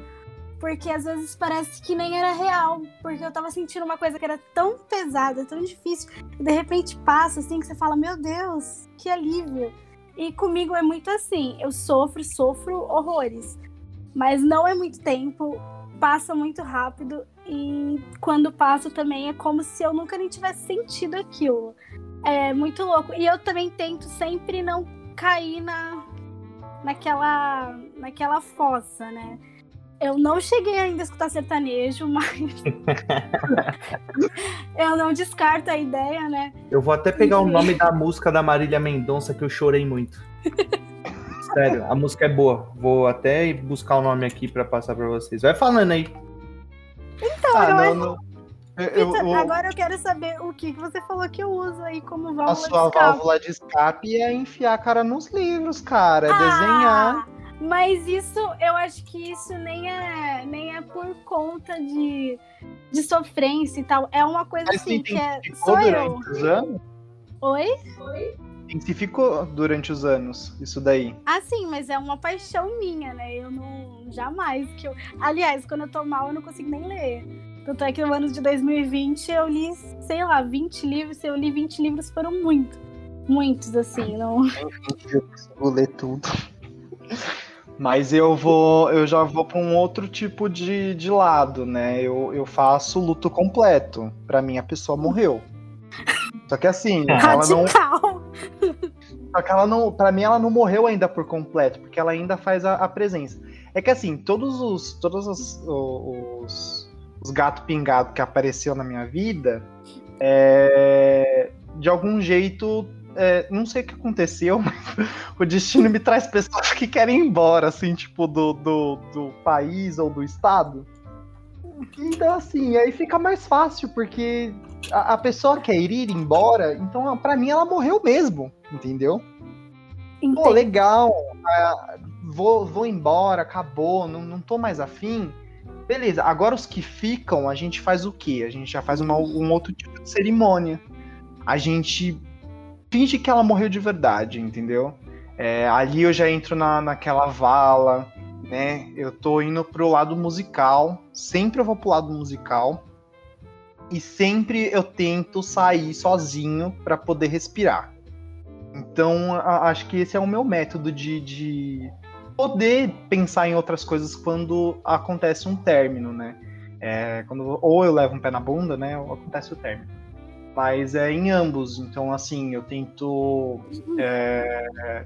porque às vezes parece que nem era real. Porque eu tava sentindo uma coisa que era tão pesada, tão difícil, e de repente passa, assim, que você fala, meu Deus, que alívio. E comigo é muito assim, eu sofro, sofro horrores. Mas não é muito tempo, passa muito rápido, e quando passa também é como se eu nunca nem tivesse sentido aquilo. É muito louco. E eu também tento sempre não cair na, naquela, naquela fossa, né? Eu não cheguei ainda a escutar sertanejo, mas eu não descarto a ideia, né? Eu vou até pegar o nome da música da Marília Mendonça que eu chorei muito. Sério, a música é boa. Vou até buscar o nome aqui pra passar pra vocês. Vai falando aí. Então, Ah, eu não, acho- não. Eu, eu- o- agora eu quero saber o que você falou que eu uso aí como válvula a sua de escape. válvula de escape é enfiar a cara nos livros, cara. É desenhar. Mas isso, eu acho que isso nem é, nem é por conta de, de sofrência e tal. É uma coisa Mas assim que é. Sou eu. durante os anos? Oi? Intensificou durante os anos, isso daí. Ah, sim, mas é uma paixão minha, né? Eu não. Jamais que eu. Aliás, quando eu tô mal, eu não consigo nem ler. Tanto é que no ano de 2020 eu li, sei lá, 20 livros. Se eu li 20 livros, foram muito. Muitos, assim. Não... Eu consigo ler tudo. Mas eu vou, eu já vou para um outro tipo de, de lado, né? Eu, eu faço luto completo. Pra mim, a pessoa morreu. Só que assim, ela não! Só que ela não, para mim ela não morreu ainda por completo, porque ela ainda faz a, a presença. É que assim, todos os todos os, os, os gato pingado que apareceu na minha vida, é, de algum jeito, é, não sei o que aconteceu, mas o destino me traz pessoas que querem ir embora, assim, tipo, do, do, do país ou do estado. Então, assim, aí fica mais fácil, porque a, a pessoa quer ir embora, então, pra mim, ela morreu mesmo, entendeu? Pô, Entendo. legal, ah, vou, vou embora, acabou, não, não tô mais afim. Beleza, agora os que ficam, a gente faz o quê? A gente já faz uma- um outro tipo de cerimônia. A gente finge que ela morreu de verdade, entendeu? É, ali eu já entro na, naquela vala, né? Eu tô indo pro lado musical, sempre eu vou pro lado musical. E sempre eu tento sair sozinho para poder respirar. Então, a- acho que esse é o meu método de, de poder pensar em outras coisas quando acontece um término, né? É, quando, ou eu levo um pé na bunda, né? Ou acontece o término. Mas é em ambos. Então, assim, eu tento. é,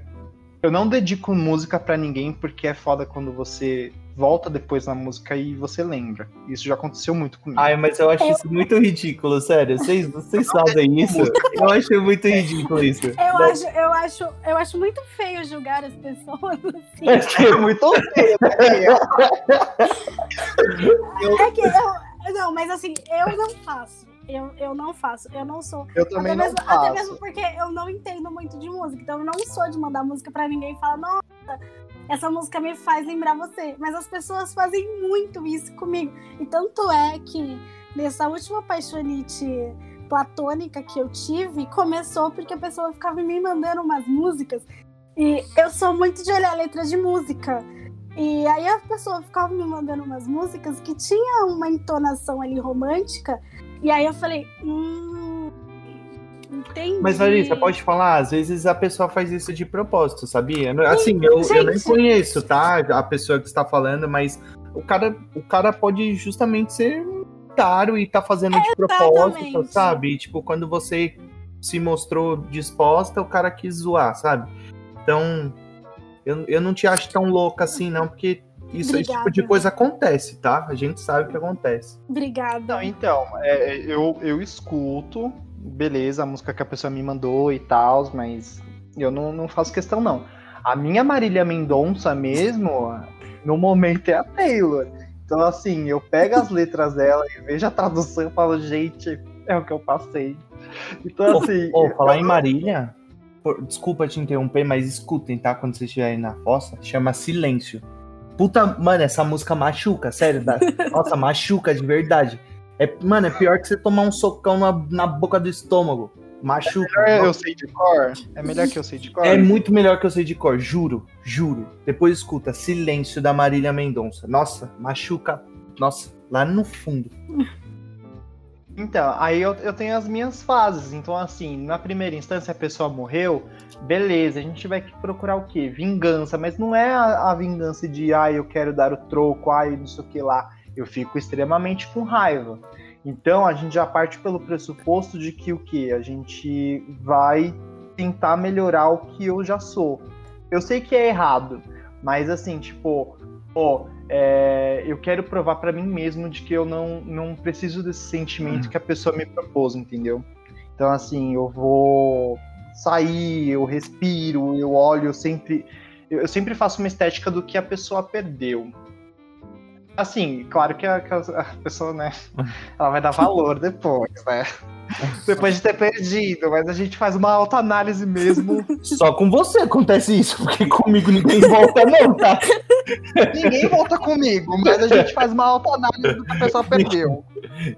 eu não dedico música pra ninguém porque é foda quando você volta depois na música e você lembra. Isso já aconteceu muito comigo. Ai, mas eu acho isso muito ridículo, sério. Vocês, vocês fazem isso? Eu acho muito ridículo isso. Eu acho, eu, acho, eu acho muito feio julgar as pessoas assim. É muito feio, né? É que eu, não, mas assim, eu não faço. Eu, eu não faço, eu não sou. Eu também até, não mesmo, faço. até mesmo porque eu não entendo muito de música. Então eu não sou de mandar música pra ninguém e falar, nossa, essa música me faz lembrar você. Mas as pessoas fazem muito isso comigo. E tanto é que nessa última paixonite platônica que eu tive, começou porque a pessoa ficava me mandando umas músicas. E eu sou muito de olhar letras de música. E aí a pessoa ficava me mandando umas músicas que tinha uma entonação ali romântica. E aí eu falei, hum. Entendi. Mas, Larissa, pode falar, às vezes a pessoa faz isso de propósito, sabia? Assim, eu, eu nem conheço, tá? A pessoa que está falando, mas o cara, o cara pode justamente ser caro e tá fazendo de propósito, Exatamente. sabe? E, tipo, quando você se mostrou disposta, o cara quis zoar, sabe? Então, eu, eu não te acho tão louca assim, não, porque isso, esse tipo de Obrigada. coisa acontece, tá? A gente sabe o que acontece. Obrigada. Não, então, é, eu, eu escuto, beleza, a música que a pessoa me mandou e tal, mas eu não, não faço questão, não. A minha Marília Mendonça mesmo, no momento, é a Taylor. Então, assim, eu pego as letras dela e vejo a tradução e falo, gente, é o que eu passei. Então, assim. Ô, falar em Marília, por- desculpa te interromper, mas escutem, tá? Quando vocês estiverem na fossa, chama Silêncio. Puta, mano, essa música machuca, sério. dá- Nossa, machuca de verdade. É, mano, é pior que você tomar um socão na, na boca do estômago. Machuca. melhor eu sei de cor. É melhor que eu sei de cor. É muito melhor que eu sei de cor, juro, juro. Depois escuta Silêncio da Marília Mendonça. Nossa, machuca. Nossa, lá no fundo. Então, aí eu, eu tenho as minhas fases. Então, assim, na primeira instância a pessoa morreu, beleza, a gente vai procurar o quê? Vingança, mas não é a, a vingança de, ai, eu quero dar o troco, ai, não sei o que lá. Eu fico extremamente com raiva. Então, a gente já parte pelo pressuposto de que o quê? A gente vai tentar melhorar o que eu já sou. Eu sei que é errado, mas assim, tipo, pô, é, eu quero provar pra mim mesmo de que eu não, não preciso desse sentimento que a pessoa me propôs, entendeu? Então, assim, eu vou sair, eu respiro, eu olho, eu sempre, eu eu sempre faço uma estética do que a pessoa perdeu. Assim, claro que a, que a- a pessoa, né, ela vai dar valor depois, né? Depois de ter perdido, mas a gente faz uma autoanálise mesmo. Só com você acontece isso, porque comigo ninguém volta, não, tá? Ninguém volta comigo, mas a gente faz uma autoanálise do que a pessoa perdeu.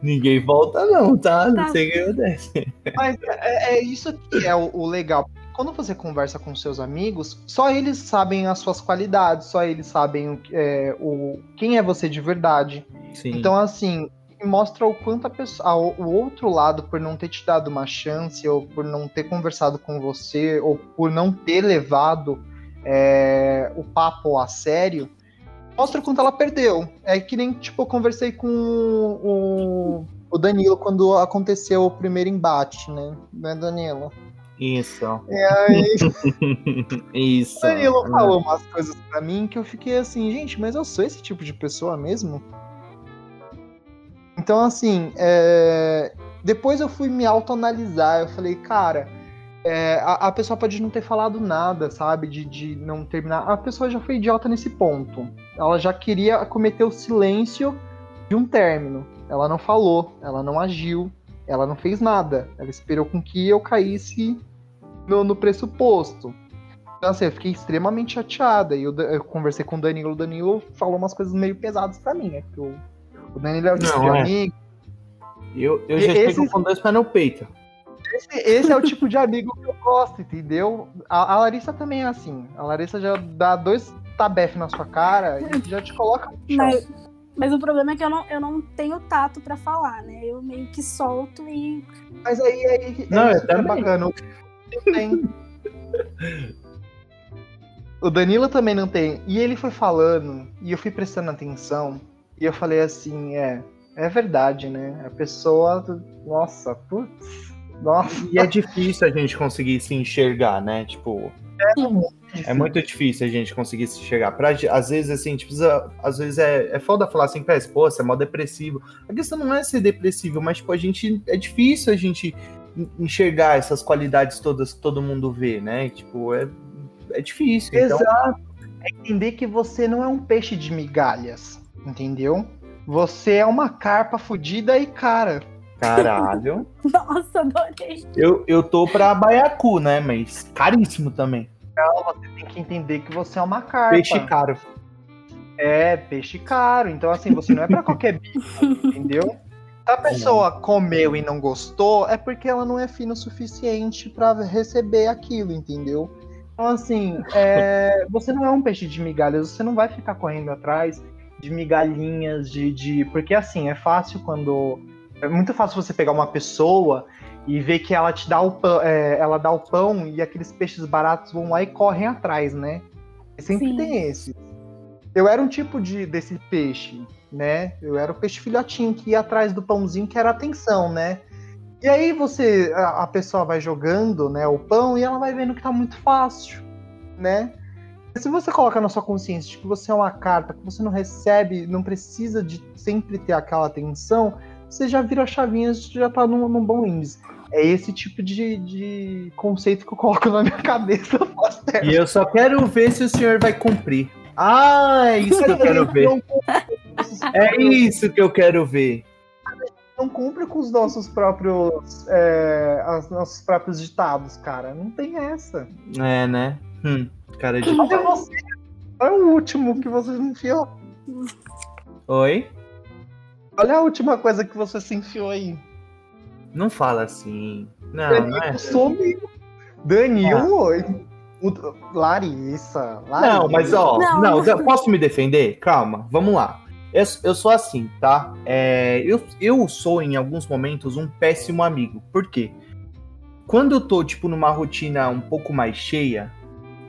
Ninguém volta, não, tá? Não Tá. sei o que acontece. Mas é, é isso que é o, o legal. Quando você conversa com seus amigos, só eles sabem as suas qualidades, só eles sabem é, o, quem é você de verdade. Sim. Então, assim, mostra o quanto a pessoa, o outro lado, por não ter te dado uma chance, ou por não ter conversado com você, ou por não ter levado é, o papo a sério, mostra o quanto ela perdeu. É que nem, tipo, eu conversei com o, o Danilo quando aconteceu o primeiro embate, né? Né, Danilo? Isso. Aí, Isso. o Danilo falou umas coisas pra mim que eu fiquei assim, gente, mas eu sou esse tipo de pessoa mesmo? Então, assim, é, depois eu fui me autoanalisar. Eu falei, cara, é, a, a pessoa pode não ter falado nada, sabe? De, de não terminar. A pessoa já foi idiota nesse ponto. Ela já queria cometer o silêncio de um término. Ela não falou, ela não agiu, ela não fez nada. Ela esperou com que eu caísse no, no pressuposto. Então, assim, eu fiquei extremamente chateada. E eu, eu conversei com o Danilo. O Danilo falou umas coisas meio pesadas pra mim, né? Porque o, o Danilo é o tipo Não, de é. amigo. Eu, eu já esses- chego com dois pés no peito. Esse, esse é o tipo de amigo que eu gosto, entendeu? A, a Larissa também é assim. A Larissa já dá dois tabef na sua cara e já te coloca no chão. Mas, mas o problema é que eu não, eu não tenho tato pra falar, né? Eu meio que solto e. Mas aí, aí Não, é eu que é também. bacana. O Danilo também não tem. E ele foi falando, e eu fui prestando atenção, e eu falei assim, é, é verdade, né? A pessoa. Nossa, putz. Nossa. E é difícil a gente conseguir se enxergar, né? Tipo, é muito difícil a gente conseguir se enxergar. Pra, às vezes, assim, tipo, às vezes é, é foda falar assim, parece, pô, você é mó depressivo. A questão não é ser depressivo, mas, tipo, a gente. É difícil a gente enxergar essas qualidades todas que todo mundo vê, né? Tipo, é, é difícil. Então, Exato. É entender que você não é um peixe de migalhas, entendeu? Você é uma carpa fodida e cara. Caralho. Nossa, adorei. Eu, eu tô pra baiacu, né? Mas caríssimo também. Não, você tem que entender que você é uma carpa. Peixe caro. É, peixe caro. Então, assim, você não é pra qualquer bicho, entendeu? Se a pessoa comeu e não gostou, é porque ela não é fina o suficiente pra receber aquilo, entendeu? Então, assim, é, você não é um peixe de migalhas, você não vai ficar correndo atrás de migalhinhas, de. de porque, assim, é fácil quando. É muito fácil você pegar uma pessoa e ver que ela te dá o pão, é, ela dá o pão e aqueles peixes baratos vão lá e correm atrás, né? Sempre Sim. tem esse. Eu era um tipo de desse peixe, né? Eu era o peixe filhotinho que ia atrás do pãozinho, que era atenção, né? E aí você, a, a pessoa vai jogando, né, o pão e ela vai vendo que tá muito fácil, né? Se você coloca na sua consciência de que você é uma carta, que você não recebe, não precisa de sempre ter aquela atenção, você já vira a chavinha, você já tá num, num bom índice. É esse tipo de, de conceito que eu coloco na minha cabeça. E eu só quero ver se o senhor vai cumprir. Ah, é isso que eu quero ver. É isso que eu quero ver. não cumpre com os nossos próprios é, os nossos próprios ditados, cara. Não tem essa. É, né? Hum, cara de. Olha você. Olha o último que você se enfiou. Oi? Olha a última coisa que você se enfiou aí. Não fala assim. Não, não é. Danilo sumiu. Danilo. o- Larissa, Larissa. Não, mas ó, Não. não, eu posso me defender? Calma, vamos lá. Eu, eu sou assim, tá? É, eu, eu sou, em alguns momentos, um péssimo amigo. Por quê? Quando eu tô, tipo, numa rotina um pouco mais cheia,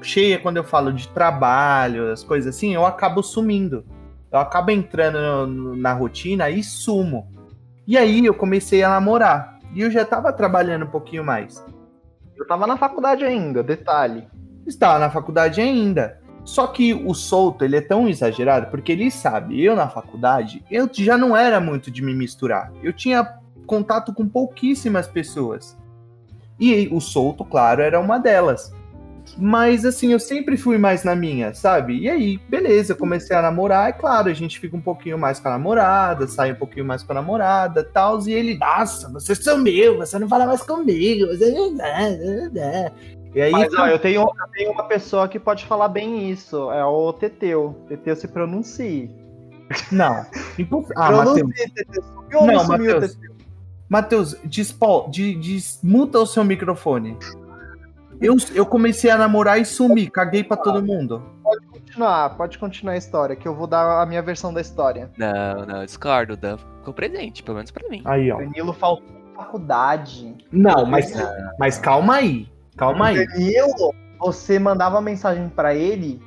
cheia quando eu falo de trabalho, as coisas assim, eu acabo sumindo. Eu acabo entrando na rotina e sumo. E aí eu comecei a namorar. E eu já tava trabalhando um pouquinho mais. Eu tava na faculdade ainda, detalhe. Estava na faculdade ainda. Só que o solto, ele é tão exagerado, porque ele sabe, eu na faculdade, eu já não era muito de me misturar. Eu tinha contato com pouquíssimas pessoas. E o solto, claro, era uma delas. Mas assim, eu sempre fui mais na minha, sabe? E aí, beleza, comecei a namorar, é claro, a gente fica um pouquinho mais com a namorada, sai um pouquinho mais com a namorada, tal, e ele, nossa, você sumiu, você não fala mais comigo, você E aí, Mas ó, eu tenho, eu tenho uma pessoa que pode falar bem isso. É o Teteu. Teteu se pronuncie. não, impossível. Ah, pronuncie, Teteu. Sumiu Não, Matheus. Teteu? Matheus, desmuta o seu microfone. Eu, eu comecei a namorar e sumi, caguei pra todo mundo. Continuar, pode continuar a história, que eu vou dar a minha versão da história. Não, não, discordo. Dan ficou presente, pelo menos pra mim. Aí, ó. Danilo faltou na faculdade. Não, mas, mas calma aí. Calma aí. Danilo, você mandava mensagem pra ele,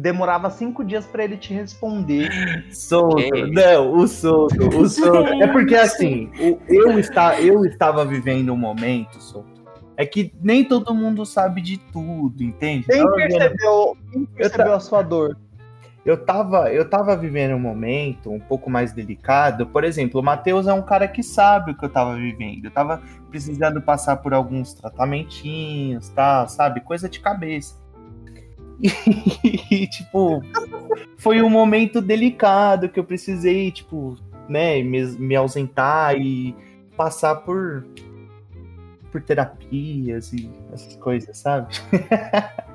demorava cinco dias pra ele te responder. Solto. Ok. Não, o solto, o solto. É porque assim, o- eu, está, eu estava vivendo um momento, solto. É que nem todo mundo sabe de tudo, entende? Quem percebeu, quem percebeu a sua dor? eu tava, eu tava vivendo um momento um pouco mais delicado. Por exemplo, o Matheus é um cara que sabe o que eu tava vivendo. Eu tava precisando passar por alguns tratamentinhos, tá? Sabe? Coisa de cabeça. E, tipo, foi um momento delicado que eu precisei, tipo, né, me, me ausentar e passar por por terapias e essas coisas, sabe?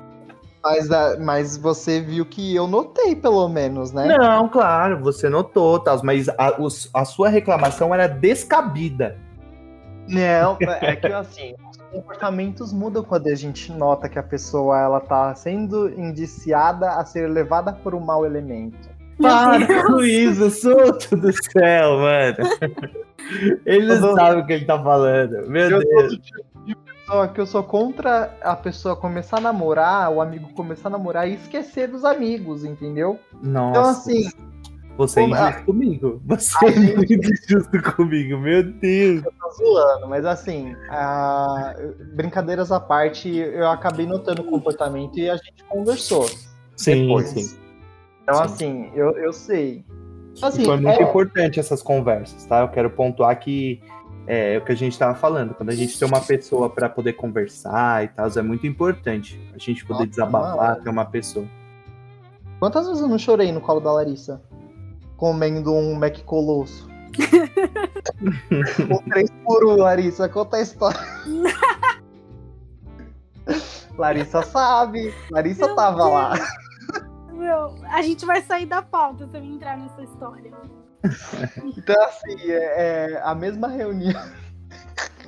Mas, mas você viu que eu notei, pelo menos, né? Não, claro, você notou, tá, mas a, os- a sua reclamação era descabida. Não, é que assim, os comportamentos mudam quando a gente nota que a pessoa ela tá sendo indiciada a ser levada por um mau elemento. Para com isso, solto do céu, mano. Ele não sabe o que ele tá falando. Meu eu Deus. tipo pessoa que eu sou contra a pessoa começar a namorar, o amigo começar a namorar e esquecer dos amigos, entendeu? Nossa. Então assim, você é injusto comigo. Você é muito injusto comigo, meu Deus. eu tô zoando, mas assim, ah, brincadeiras à parte, eu acabei notando o comportamento e a gente conversou. Sim, depois. sim. Então, Sim. assim, eu, eu sei. E Assim, foi muito é, importante essas conversas, tá? Eu quero pontuar que é, é o que a gente tava falando. Quando a gente tem uma pessoa pra poder conversar e tal, é muito importante. A gente poder Nossa, desabafar, mano. ter uma pessoa. quantas vezes eu não chorei no colo da Larissa? comendo um Mac Colosso. o 3 por 1, Larissa, conta a história. Larissa sabe, Larissa Meu tava Deus. lá. Meu, a gente vai sair da pauta se eu entrar nessa história. Então, assim, é, é, a mesma reunião.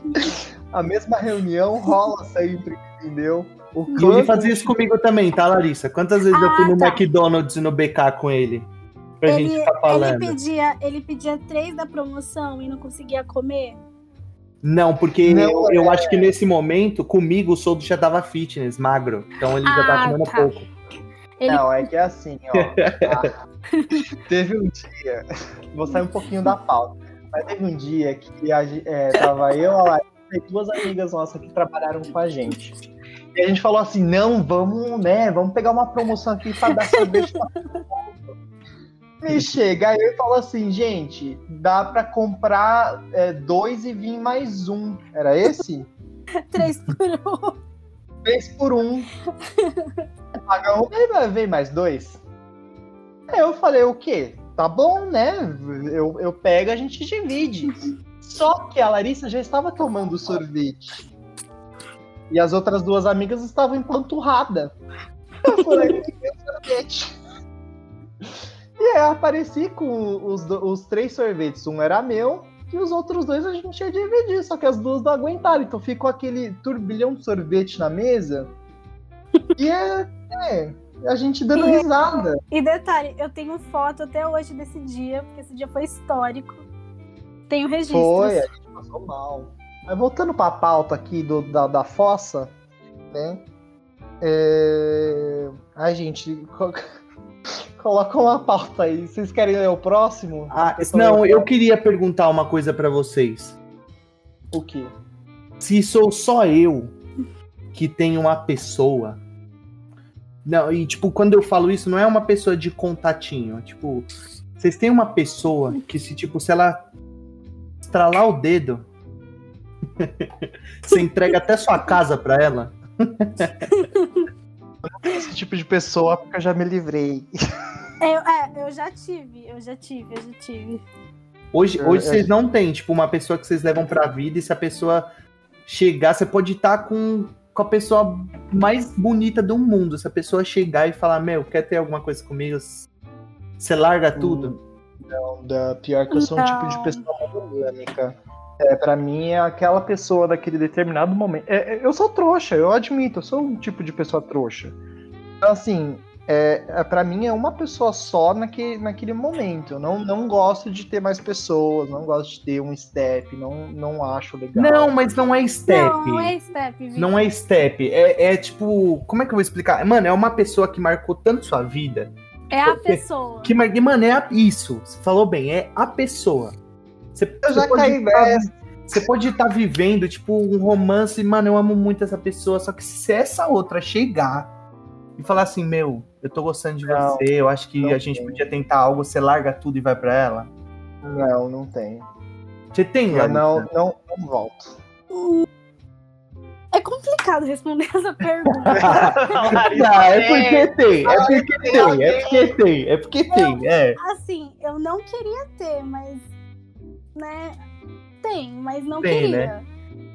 a mesma reunião rola sempre, entendeu? O E ele quanto- fazia isso comigo também, tá, Larissa? Quantas vezes eu fui Ah, no tá. McDonald's e no BK com ele? Pra Ele, gente ficar ele, falando. pedia, ele pedia três da promoção e não conseguia comer. Não, porque Não, eu, eu é- acho que nesse momento, comigo, o Soldo já tava fitness, magro. Então ele já Ah, tava comendo tá. pouco. Ele- Não, é que é assim, ó. teve um dia, vou sair um pouquinho da pauta, mas teve um dia que a, é, tava eu, a Larissa e duas amigas nossas que trabalharam com a gente. E a gente falou assim, não, vamos, né, vamos pegar uma promoção aqui pra dar sorvete pra. Me chega, aí eu falo assim, gente, dá pra comprar é, dois e vir mais um. Era esse? Três por um. Três por um. Paga um ver mais dois. Aí eu falei, o quê? Tá bom, né? Eu, eu pego, a gente divide. Só que a Larissa já estava tomando sorvete. E as outras duas amigas estavam empanturradas. Eu falei, "Peguei o sorvete. E aí eu apareci com os, os três sorvetes. Um era meu e os outros dois a gente ia dividir. Só que as duas não aguentaram. Então ficou aquele turbilhão de sorvete na mesa. E é, é, a gente dando E- risada. E detalhe, eu tenho foto até hoje desse dia, porque esse dia foi histórico. Tenho registros. Foi, a gente passou mal. Mas voltando pra pauta aqui do, da, da fossa, né? É... Ai, gente, coloca uma pauta aí. Vocês querem ler o próximo? Ah, não, eu queria perguntar uma coisa pra vocês. O quê? Se sou só eu que tenho uma pessoa. Não, e tipo, quando eu falo isso, não é uma pessoa de contatinho. Tipo, vocês têm uma pessoa que se, tipo, se ela estralar o dedo, você entrega até sua casa pra ela. Esse tipo de pessoa, porque eu já me livrei. Eu, é, eu já tive, eu já tive, eu já tive. Hoje, É, hoje é. vocês não têm, tipo, uma pessoa que vocês levam pra vida e se a pessoa chegar, você pode estar com, com a pessoa mais bonita do mundo. Se a pessoa chegar e falar, meu, quer ter alguma coisa comigo? Você larga tudo. Não, da, pior que eu sou um tipo de Não. pessoa monogâmica. É, pra mim é aquela pessoa daquele determinado momento. É, é, eu sou trouxa, eu admito, eu sou um tipo de pessoa trouxa. Então, assim, é, é, para mim é uma pessoa só naquele, naquele momento. Eu não, não gosto de ter mais pessoas, não gosto de ter um step, não, não acho legal. Não, mas não é step. Não, não é step, Vitor. Não é step. É, é tipo. Como é que eu vou explicar? Mano, é uma pessoa que marcou tanto sua vida. É a pessoa. Que, mano, é a- isso. Você falou bem, é a pessoa. Você, Eu já caí tá- nessa. Você pode estar vivendo, tipo, um romance, mano, eu amo muito essa pessoa, só que se essa outra chegar e falar assim, meu, eu tô gostando de Não, você, eu acho que a gente tem. podia tentar algo, você larga tudo e vai pra ela. Não, não tem. Você tem, Eu Larissa? não, não, não volto. É complicado responder essa pergunta. Não, é porque tem, é porque tem, é porque tem, é porque tem, é. assim, eu não queria ter, mas. Né? Tem, mas não Tem, né? queria.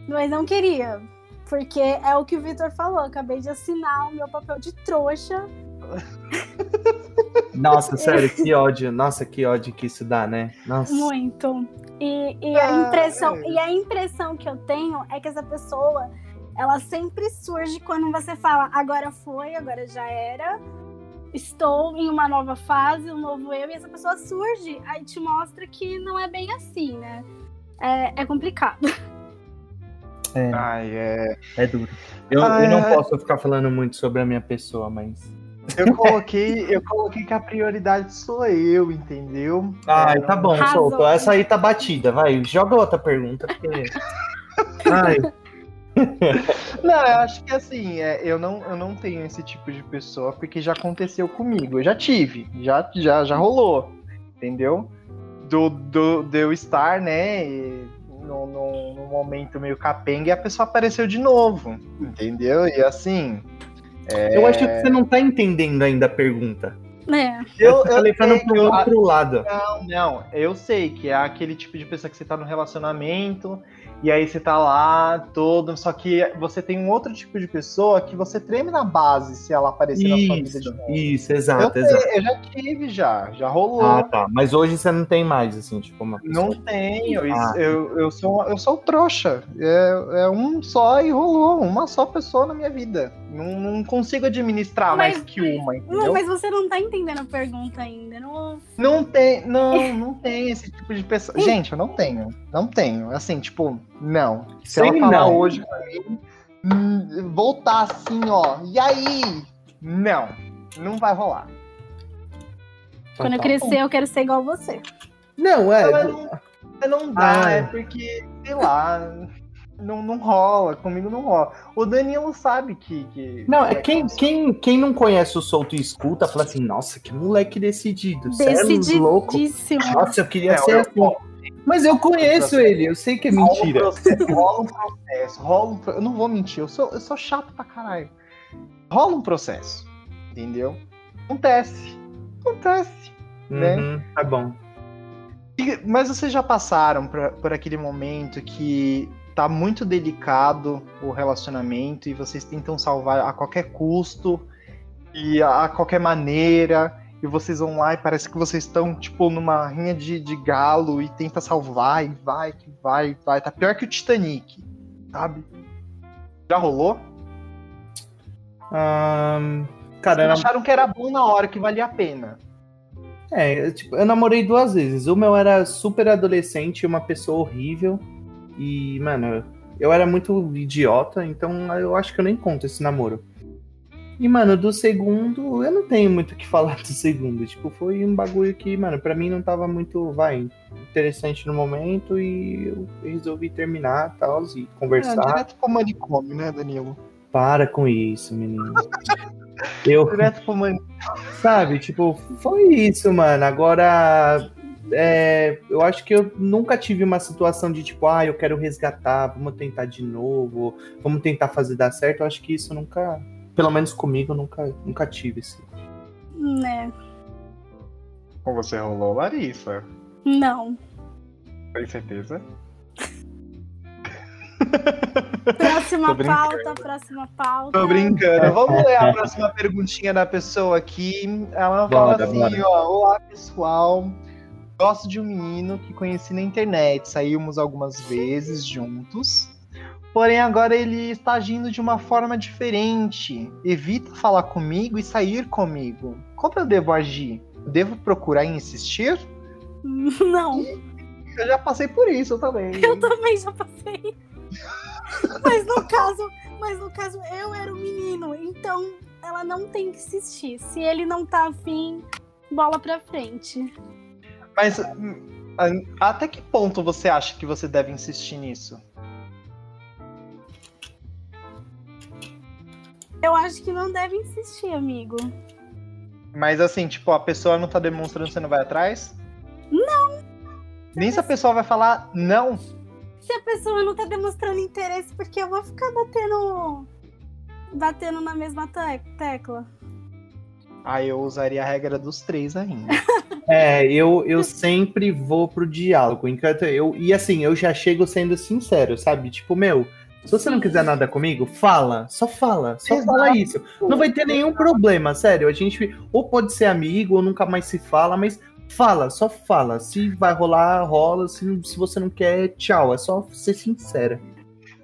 Mas não queria. Porque é o que o Vitor falou. Acabei de assinar o meu papel de trouxa. Nossa, sério, que ódio, nossa, que ódio que isso dá, né? Nossa. Muito. E, e a Ah, impressão, é. e a impressão que eu tenho é que essa pessoa, ela sempre surge quando você fala, agora foi, agora já era. Estou em uma nova fase, um novo eu, e essa pessoa surge, aí te mostra que não é bem assim, né? É, é complicado. É, Ai, é. é duro. Eu, Ah, eu não é. posso ficar falando muito sobre a minha pessoa, mas. Eu coloquei, eu coloquei que a prioridade sou eu, entendeu? Ai, É, tá bom, Arrasou. solto. Essa aí tá batida, vai. Joga outra pergunta, porque. Ai, Não, eu acho que assim, é, eu, não, eu não tenho esse tipo de pessoa porque já aconteceu comigo. Eu já tive, já, já, já rolou, entendeu? Do, do, de eu estar, né, num, num- num momento meio capenga e a pessoa apareceu de novo, entendeu? E assim, eu acho que você não tá entendendo ainda a pergunta. É. Eu, Eu, tô levando sei, pro eu- outro lado. Não, não, eu sei que é aquele tipo de pessoa que você tá no relacionamento e aí você tá lá todo, só que você tem um outro tipo de pessoa que você treme na base se ela aparecer na sua vida de Isso, novo. isso, Eu, exato, sei, exato. eu já tive, já, já rolou. Ah, tá. Mas hoje você não tem mais, assim, tipo, uma Não pessoa. tenho, isso- Ah. eu, eu, sou, eu sou trouxa. É, é um só e rolou, uma só pessoa na minha vida. Não, não consigo administrar Mas- mais que uma, Não, entendeu? mas você não tá entendendo a pergunta ainda. Não... Não tem, não, não tem esse tipo de pessoa. Gente, eu não tenho, não tenho. Assim, tipo, não. Se ela falar não. hoje pra mim, hum, voltar assim, ó, e aí? Não, não vai rolar. Então Quando eu tá crescer, bom. eu quero ser igual você. Não, é. Mas não, não dá, Ah. é porque, sei lá, não, não rola, comigo não rola. O Danilo sabe que. que Não, é que quem, quem, quem não conhece o Solto e escuta, fala assim, nossa, que moleque decidido. Você é louco. Decididíssimo. Nossa, eu queria É, ser eu- assim. Mas eu conheço ele, eu sei que é Rola um mentira. processo, rola um processo, rola um pro- Eu não vou mentir, eu sou, eu sou chato pra caralho. Rola um processo, entendeu? Acontece. Acontece. né? Uhum, tá bom. E- Mas vocês já passaram por, por aquele momento que tá muito delicado o relacionamento e vocês tentam salvar a qualquer custo e a, a qualquer maneira e vocês vão lá e parece que vocês estão tipo numa rinha de, de galo e tenta salvar e vai, que vai, vai. Tá pior que o Titanic, sabe? Já rolou? Ahn, cara, acharam que era bom na hora, que valia a pena. é, eu, tipo, eu namorei duas vezes. Uma eu era super adolescente, uma pessoa horrível. E, mano, eu era muito idiota, então eu acho que eu nem conto esse namoro. E, mano, do segundo, eu não tenho muito o que falar do segundo. Tipo, foi um bagulho que, mano, pra mim não tava muito, vai, interessante no momento e eu resolvi terminar tal, e É, conversar. direto pro manicômio, né, Danilo? Para com isso, menino. Eu, Direto pro manicômio. sabe, tipo, foi isso, mano. Agora, é, eu acho que eu nunca tive uma situação de tipo, ah, eu quero resgatar, vamos tentar de novo, vamos tentar fazer dar certo. Eu acho que isso nunca, pelo menos comigo, eu nunca, nunca tive. Assim. Né? Com você rolou, Larissa. Não. Tem certeza? Próxima pauta, próxima pauta. Tô brincando. Vamos ler a próxima perguntinha da pessoa aqui. Ela fala Bora, assim, bora. ó. Olá, pessoal. Gosto de um menino que conheci na internet. Saímos algumas vezes juntos. Porém, agora ele está agindo de uma forma diferente. Evita falar comigo e sair comigo. Como eu devo agir? Devo procurar e insistir? Não, Eu já passei por isso também. eu também já passei. Mas no caso, mas no caso eu era o menino, então ela não tem que insistir. Se ele não tá afim, bola pra frente. Mas hum, a- até que ponto você acha que você deve insistir nisso? Eu acho que não deve insistir, amigo. Mas assim, tipo, a pessoa não tá demonstrando, você não vai atrás? Não. Nem se a pessoa vai falar não. Se a pessoa não tá demonstrando interesse, porque eu vou ficar batendo batendo na mesma te- tecla. Aí eu usaria a regra dos três ainda. É, eu, eu sempre vou pro diálogo. Enquanto eu, e assim, eu já chego sendo sincero, sabe? Tipo, meu, se você não quiser nada comigo, fala. Só fala. Só Exato. fala isso. Não vai ter nenhum problema, sério. A gente ou pode ser amigo ou nunca mais se fala, mas fala, só fala. Se vai rolar, rola. Se, se você não quer, tchau. É só ser sincera.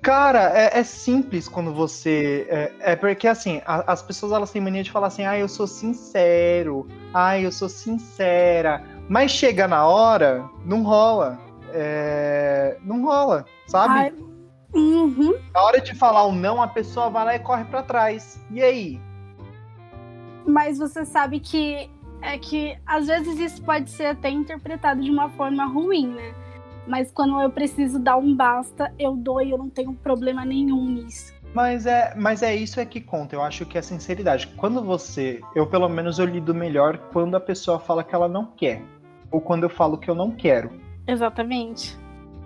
Cara, é, é simples quando você. É, é porque assim, a- as pessoas elas têm mania de falar assim, ah, eu sou sincero, ah, eu sou sincera. Mas chega na hora, não rola. É, não rola, sabe? Ai, uhum. Na hora de falar o não, a pessoa vai lá e corre pra trás. E aí? Mas você sabe que é que às vezes isso pode ser até interpretado de uma forma ruim, né? Mas quando eu preciso dar um basta, eu dou e eu não tenho problema nenhum nisso. Mas é, mas é isso é que conta. Eu acho que é sinceridade. Quando você, eu pelo menos eu lido melhor quando a pessoa fala que ela não quer, ou quando eu falo que eu não quero. Exatamente.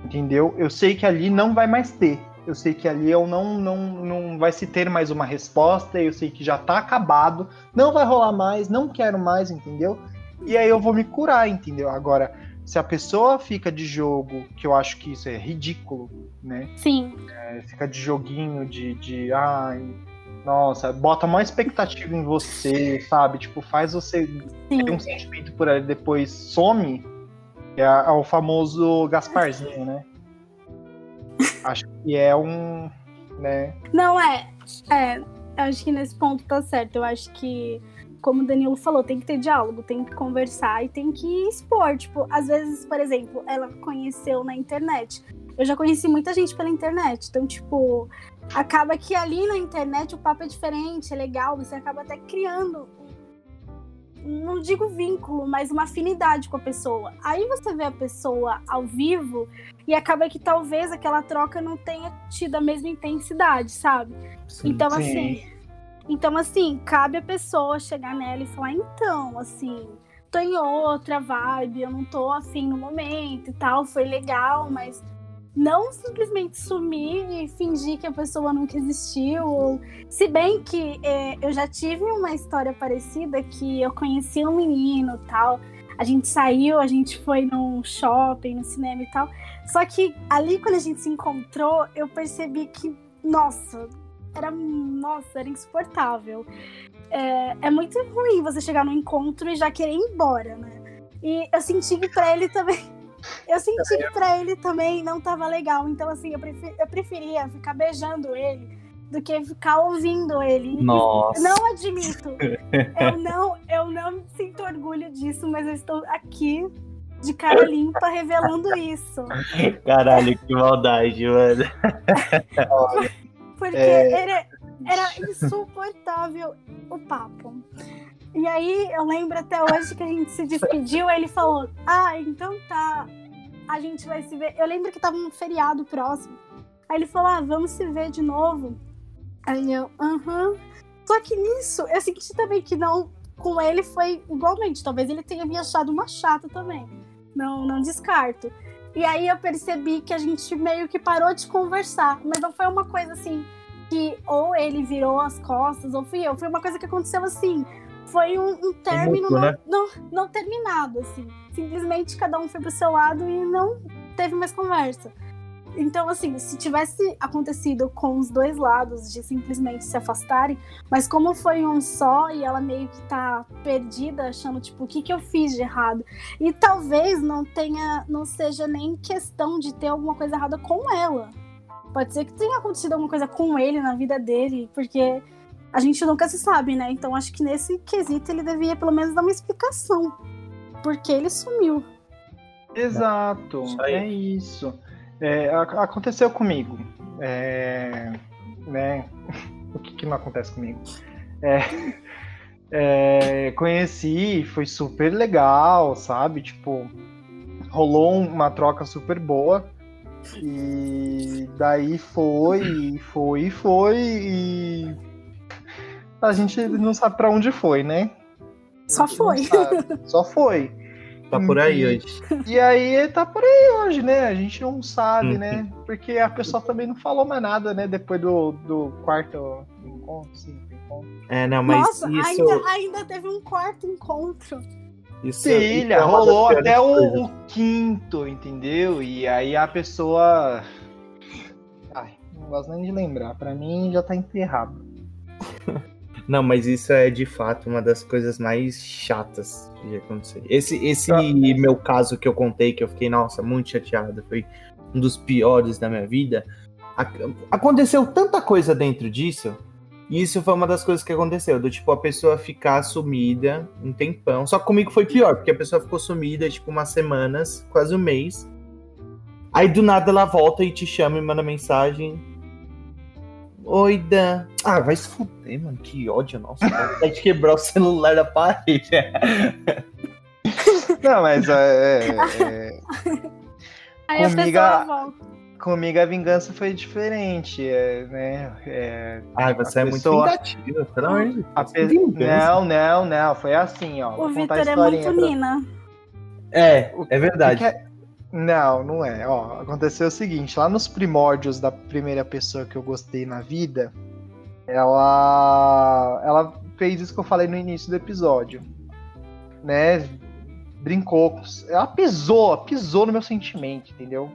Entendeu? Eu sei que ali não vai mais ter. eu sei que ali eu não, não, não vai se ter mais uma resposta, eu sei que já tá acabado, não vai rolar mais, não quero mais, entendeu? E aí eu vou me curar, entendeu? Agora, se a pessoa fica de jogo, que eu acho que isso é ridículo, né? Sim. É, fica de joguinho, de, de ai, nossa, bota maior expectativa em você, sabe? Tipo, faz você Sim. ter um sentimento por aí, depois some. É, é o famoso Gasparzinho, né? Acho que é um. né? Não, é. É, eu acho que nesse ponto tá certo. Eu acho que, como o Danilo falou, tem que ter diálogo, tem que conversar e tem que expor. Tipo, às vezes, por exemplo, ela conheceu na internet. Eu já conheci muita gente pela internet. Então, tipo, acaba que ali na internet o papo é diferente, é legal, você acaba até criando. Não digo vínculo, mas uma afinidade com a pessoa. Aí você vê a pessoa ao vivo e acaba que talvez aquela troca não tenha tido a mesma intensidade, sabe? Sim. Então, Sim. assim. Então, assim, cabe a pessoa chegar nela e falar, então, assim, tô em outra vibe, eu não tô afim no momento e tal, foi legal, mas não simplesmente sumir e fingir que a pessoa nunca existiu. Ou... Se bem que é, eu já tive uma história parecida que eu conheci um menino tal. A gente saiu, a gente foi num shopping, no cinema e tal. Só que ali, quando a gente se encontrou, eu percebi que, nossa, era, nossa, era insuportável. É, é muito ruim você chegar no encontro e já querer ir embora, né? E eu senti que pra ele também. Eu senti que pra ele também não tava legal. Então, assim, eu, prefe- eu preferia ficar beijando ele do que ficar ouvindo ele. Nossa. não admito. Eu não, eu não sinto orgulho disso, mas eu estou aqui de cara limpa revelando isso. Caralho, que maldade, mano. Porque É. era, era insuportável o papo. E aí eu lembro até hoje que a gente se despediu, ele falou: Ah, então tá. A gente vai se ver. Eu lembro que tava um feriado próximo. Aí ele falou: Ah, vamos se ver de novo. Aí eu, aham. Só que nisso, eu senti também que não. Com ele foi igualmente. Talvez ele tenha me achado uma chata também. Não, não descarto. E aí eu percebi que a gente meio que parou de conversar. Mas não foi uma coisa assim que ou ele virou as costas ou fui eu. Foi uma coisa que aconteceu assim. Foi um, um término mútuo, não, né? não, não terminado, assim. Simplesmente cada um foi pro seu lado e não teve mais conversa. Então, assim, se tivesse acontecido com os dois lados de simplesmente se afastarem, mas como foi um só e ela meio que tá perdida, achando, tipo, o que, que eu fiz de errado? E talvez não tenha, não seja nem questão de ter alguma coisa errada com ela. Pode ser que tenha acontecido alguma coisa com ele na vida dele, porque a gente nunca se sabe, né? Então acho que nesse quesito ele devia pelo menos dar uma explicação. Porque ele sumiu. Exato, Isso é isso. É, aconteceu comigo. É, né? O que, que não acontece comigo? É, é, conheci, foi super legal, sabe? Tipo, rolou uma troca super boa. E daí foi, foi, foi e a gente não sabe pra onde foi, né? Só foi. Só foi. Tá por aí Uhum. hoje. E aí tá por aí hoje, né? A gente não sabe, Uhum. né? Porque a pessoa também não falou mais nada, né? Depois do, do quarto encontro, cinco encontro. É, não, mas Nossa, isso. ainda, ainda teve um quarto encontro. isso Filha, isso é rolou até o, o quinto, entendeu? E aí a pessoa. Ai, não gosto nem de lembrar. Pra mim já tá enterrado. Não, mas isso é de fato uma das coisas mais chatas de acontecer. Esse, esse Ah. meu caso que eu contei, que eu fiquei, nossa, muito chateado, foi um dos piores da minha vida. Ac- Aconteceu tanta coisa dentro disso, e isso foi uma das coisas que aconteceu, do tipo, a pessoa ficar sumida um tempão. Só que comigo foi pior, porque a pessoa ficou sumida, tipo, umas semanas, quase um mês. Aí do nada ela volta e te chama e manda mensagem. Oi, Dan. Ah, vai se fuder, mano. Que ódio, nossa. Vai de quebrar o celular da parede. Não, mas é, é, Aí Comigo, a comigo a vingança foi diferente, é, né? É, Ai, você é pessoa- muito vingativa, pelo amor de Deus. a pe-. Não, não, não. Foi assim, ó. O Vitor a é muito pra- Nina. É, é O verdade. que, é, Não, não é. Ó, aconteceu o seguinte, lá nos primórdios da primeira pessoa que eu gostei na vida, ela ela fez isso que eu falei no início do episódio. Né? Brincou, ela pisou, pisou no meu sentimento, entendeu?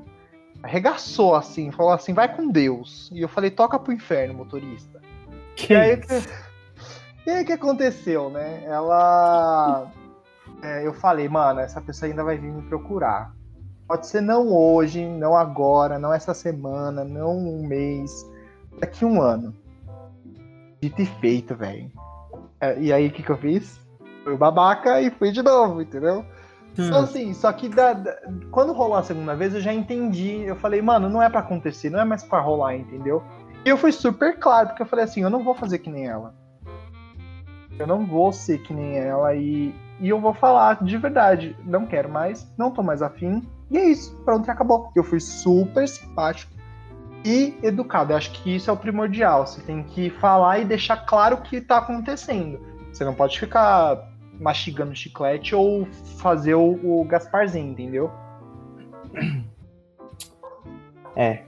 Arregaçou assim, falou assim, vai com Deus. E eu falei, toca pro inferno, motorista. Que E aí, e aí que aconteceu, né? Ela. é, eu falei, mano, essa pessoa ainda vai vir me procurar. Pode ser não hoje, não agora, não essa semana, não um mês, daqui um ano. Dito e feito, velho. É, E aí o que, que eu fiz? Fui o babaca e fui de novo, entendeu? Hum. assim, só que da- da- quando rolou a segunda vez, eu já entendi. Eu falei, mano, não é pra acontecer, não é mais pra rolar, entendeu? E eu fui super claro, porque eu falei assim, eu não vou fazer que nem ela. Eu não vou ser que nem ela e, e eu vou falar de verdade. Não quero mais, não tô mais afim. E é isso, pronto, e acabou. Eu fui super simpático e educado. Eu acho que isso é o primordial. Você tem que falar e deixar claro o que tá acontecendo. Você não pode ficar mastigando chiclete ou fazer o, o Gasparzinho, entendeu? É.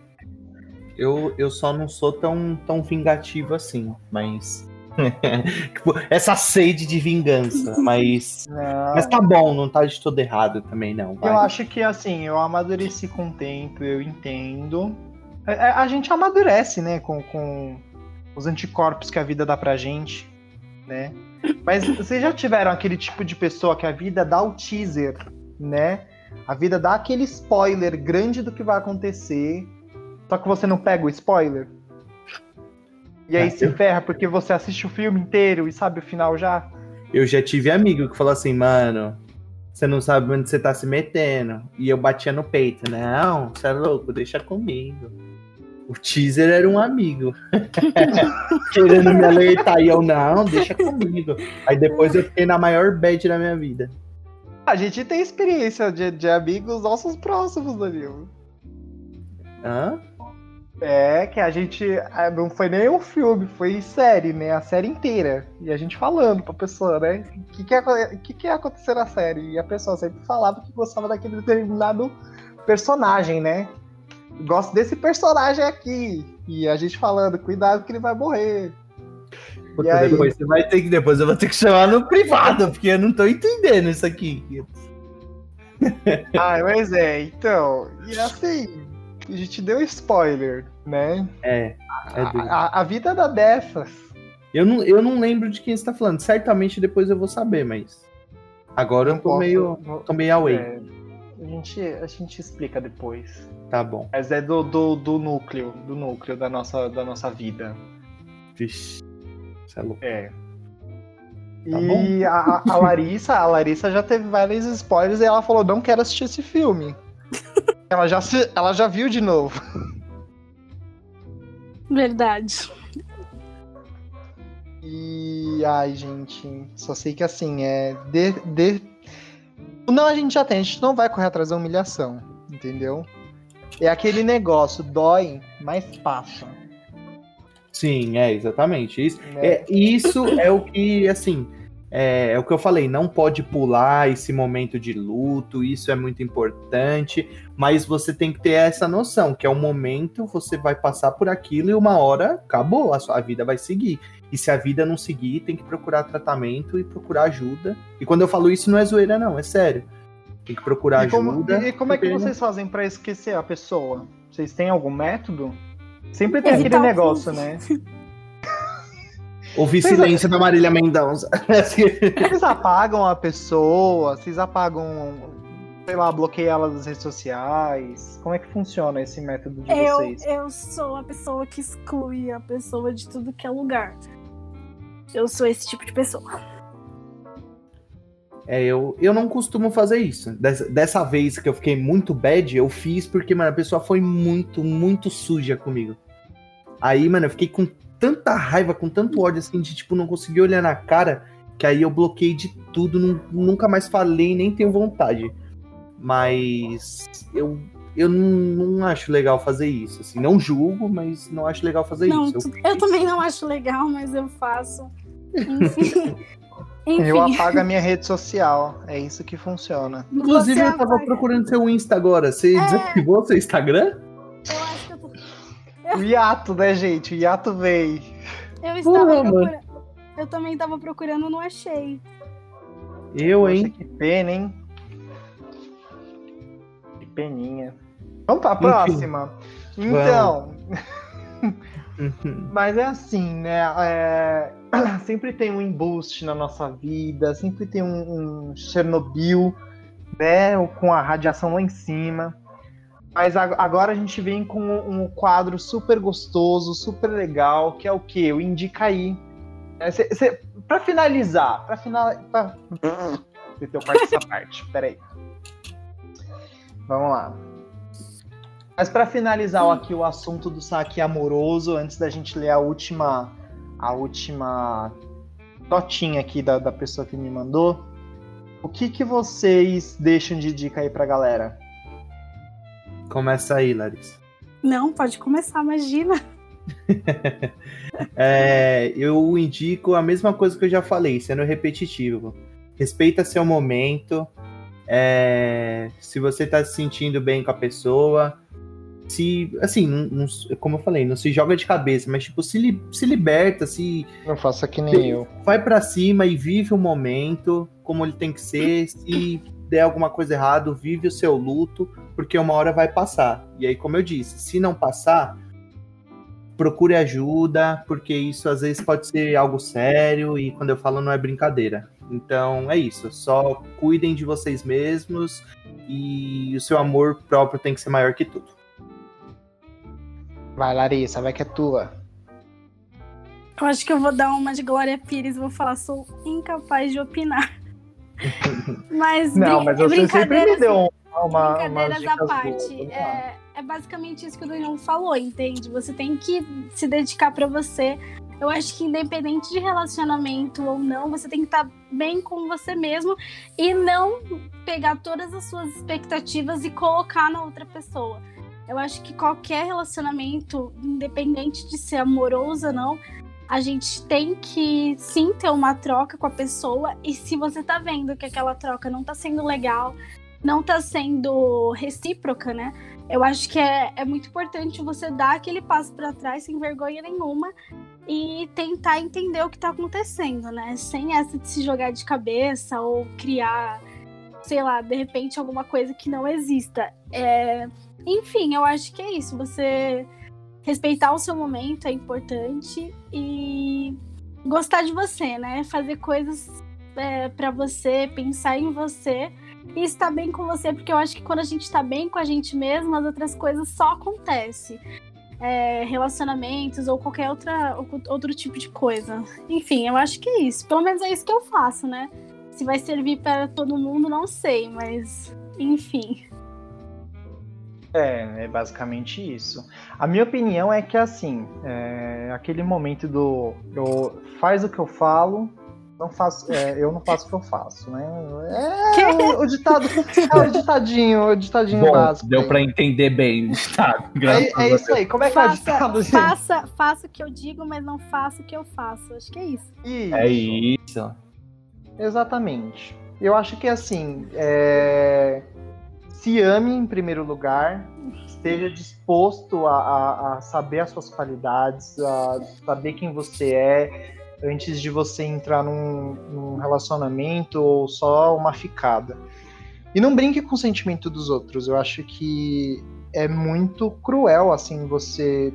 Eu, eu só não sou tão, tão vingativo assim, mas. Tipo, essa sede de vingança, mas. Não. Mas tá bom, não tá de todo errado também, não. vai. Eu acho que assim, eu amadureci com o tempo, eu entendo. A, a- a gente amadurece, né, com, com os anticorpos que a vida dá pra gente, né? Mas vocês já tiveram aquele tipo de pessoa que a vida dá o teaser, né? A vida dá aquele spoiler grande do que vai acontecer, só que você não pega o spoiler? E aí Ah, se eu- ferra porque você assiste o filme inteiro e sabe o final já? Eu já tive amigo que falou assim, mano, você não sabe onde você tá se metendo. E eu batia no peito, não, você é louco, deixa comigo. O teaser era um amigo. Querendo me alertar. E eu, não, deixa comigo. Aí depois eu fiquei na maior bad da minha vida. A gente tem experiência de, de amigos nossos próximos, Danilo. Hã? É, que a gente. ah, Não foi nem um filme, foi série, né? A série inteira. E a gente falando pra pessoa, né? O que, que, ia- que, que ia acontecer na série? E a pessoa sempre falava que gostava daquele determinado personagem, né? Gosto desse personagem aqui. E a gente falando, cuidado que ele vai morrer. Puta, aí? depois você vai ter que. Depois eu vou ter que chamar no privado, porque eu não tô entendendo isso aqui. Ah, mas é, então. E assim, a gente deu spoiler, né? É. é A, a- a vida dá dessas. Eu não, eu não lembro de quem você tá falando. Certamente depois eu vou saber, mas. Agora eu tô Posso- meio. tô meio away. É, a, gente, a gente explica depois. Tá bom. Mas é do, do, do núcleo, do núcleo da nossa, da nossa vida. Vixe. Você é louco. É. Tá e a- a Larissa, a Larissa já teve vários spoilers e ela falou, não quero assistir esse filme. Ela, já se, ela já viu de novo. Verdade. E ai, gente, só sei que assim, é. De, de... Não, a gente já tem, a gente não vai correr atrás da humilhação, entendeu? É aquele negócio, dói, mas passa. Sim, é, exatamente. Isso né? é, isso é o que, assim, é, é o que eu falei, não pode pular esse momento de luto, isso é muito importante, mas você tem que ter essa noção, que é um momento, você vai passar por aquilo e uma hora acabou, a sua vida vai seguir. E se a vida não seguir, tem que procurar tratamento e procurar ajuda. E quando eu falo isso, não é zoeira, não, é sério. Tem que procurar E como, ajuda. e como é que vocês fazem pra esquecer a pessoa? Vocês têm algum método? Sempre tem Evitar aquele negócio, né? Ouvir Vocês- silêncio da Marília Mendonça. Vocês apagam a pessoa, vocês apagam, sei lá, bloqueiam ela das redes sociais. Como é que funciona esse método de Eu, vocês? eu sou a pessoa que exclui a pessoa de tudo que é lugar. Eu sou esse tipo de pessoa. É, eu, eu não costumo fazer isso. Dessa, dessa vez que eu fiquei muito bad, eu fiz porque, mano, a pessoa foi muito, muito suja comigo. Aí, mano, eu fiquei com tanta raiva, com tanto ódio, assim, de, tipo, não conseguir olhar na cara, que aí eu bloqueei de tudo, nu- nunca mais falei, nem tenho vontade. Mas eu, eu não, não acho legal fazer isso, assim. Não julgo, mas não acho legal fazer Não, isso. tu- eu também não acho legal, mas eu faço. Enfim. Enfim, Eu apago a minha rede social. É isso que funciona. Inclusive, você eu tava apaga. procurando seu Insta agora. Você É. desativou seu Instagram? O hiato, né, gente? O hiato veio. eu estava procurando. Eu também tava procurando, não achei. Eu, Poxa, hein? que pena, hein? Que peninha. Vamos pra próxima? Então, Uhum. mas é assim, né? é, Sempre tem um embuste na nossa vida, sempre tem um, um Chernobyl, né? Com a radiação lá em cima. Mas ag- agora a gente vem com um quadro super gostoso, super legal, que é o quê? O Indica aí. É, cê- cê- pra finalizar, pra finalizar. Deixa eu cortar essa parte, peraí. Vamos lá. Mas pra finalizar aqui o assunto do saque amoroso, antes da gente ler a última, a última notinha aqui da, da pessoa que me mandou, o que que vocês deixam de dica aí pra galera? Começa aí, Larissa. Não, pode começar, imagina. É, eu indico a mesma coisa que eu já falei, sendo repetitivo. Respeita seu momento. é, se você tá se sentindo bem com a pessoa. Se, assim, não- não- como eu falei, não se joga de cabeça, mas tipo, se, li- se liberta, se Não faça que nem eu. vai pra cima e vive o momento como ele tem que ser. Se der alguma coisa errada, vive o seu luto, porque uma hora vai passar. E aí, como eu disse, se não passar, procure ajuda, porque isso às vezes pode ser algo sério e quando eu falo não é brincadeira. Então é isso, só cuidem de vocês mesmos e o seu amor próprio tem que ser maior que tudo. Vai, Larissa, vai que é tua. Eu acho que eu vou dar uma de Glória Pires e vou falar, sou incapaz de opinar. Mas, Não, mas você sempre me deu uma, Brincadeiras à parte, boas, é, é basicamente isso que o Daniel falou, entende? Você tem que se dedicar pra você. Eu acho que independente de relacionamento ou não, você tem que estar bem com você mesmo e não pegar todas as suas expectativas e colocar na outra pessoa. Eu acho que qualquer relacionamento, independente de ser amoroso ou não, a gente tem que sim ter uma troca com a pessoa e se você tá vendo que aquela troca não tá sendo legal, não tá sendo recíproca, né? Eu acho que é, é muito importante você dar aquele passo para trás sem vergonha nenhuma e tentar entender o que tá acontecendo, né? Sem essa de se jogar de cabeça ou criar, sei lá, de repente alguma coisa que não exista. É, Enfim, eu acho que é isso. Você respeitar o seu momento é importante e gostar de você, né? Fazer coisas é, para você, pensar em você e estar bem com você, porque eu acho que quando a gente tá bem com a gente mesmo, as outras coisas só acontecem. É, relacionamentos ou qualquer outra, outro tipo de coisa. Enfim, eu acho que é isso. Pelo menos é isso que eu faço, né? Se vai servir para todo mundo, não sei, mas enfim. É, é basicamente isso. A minha opinião é que assim, é aquele momento do eu faz o que eu falo, não faço, é, eu não faço o que eu faço, né? É o, o ditado, é o ditadinho, o ditadinho Bom, básico. deu pra entender bem, tá? Graças É, a é isso aí. Como é que é o Faça, ditado, gente? faça, faça o que eu digo, mas não faça o que eu faço. Acho que é isso. Isso. É isso. Exatamente. Eu acho que assim, é, se ame em primeiro lugar, esteja disposto a, a- a saber as suas qualidades, a saber quem você é, antes de você entrar num, num relacionamento ou só uma ficada. E não brinque com o sentimento dos outros. Eu acho que é muito cruel assim você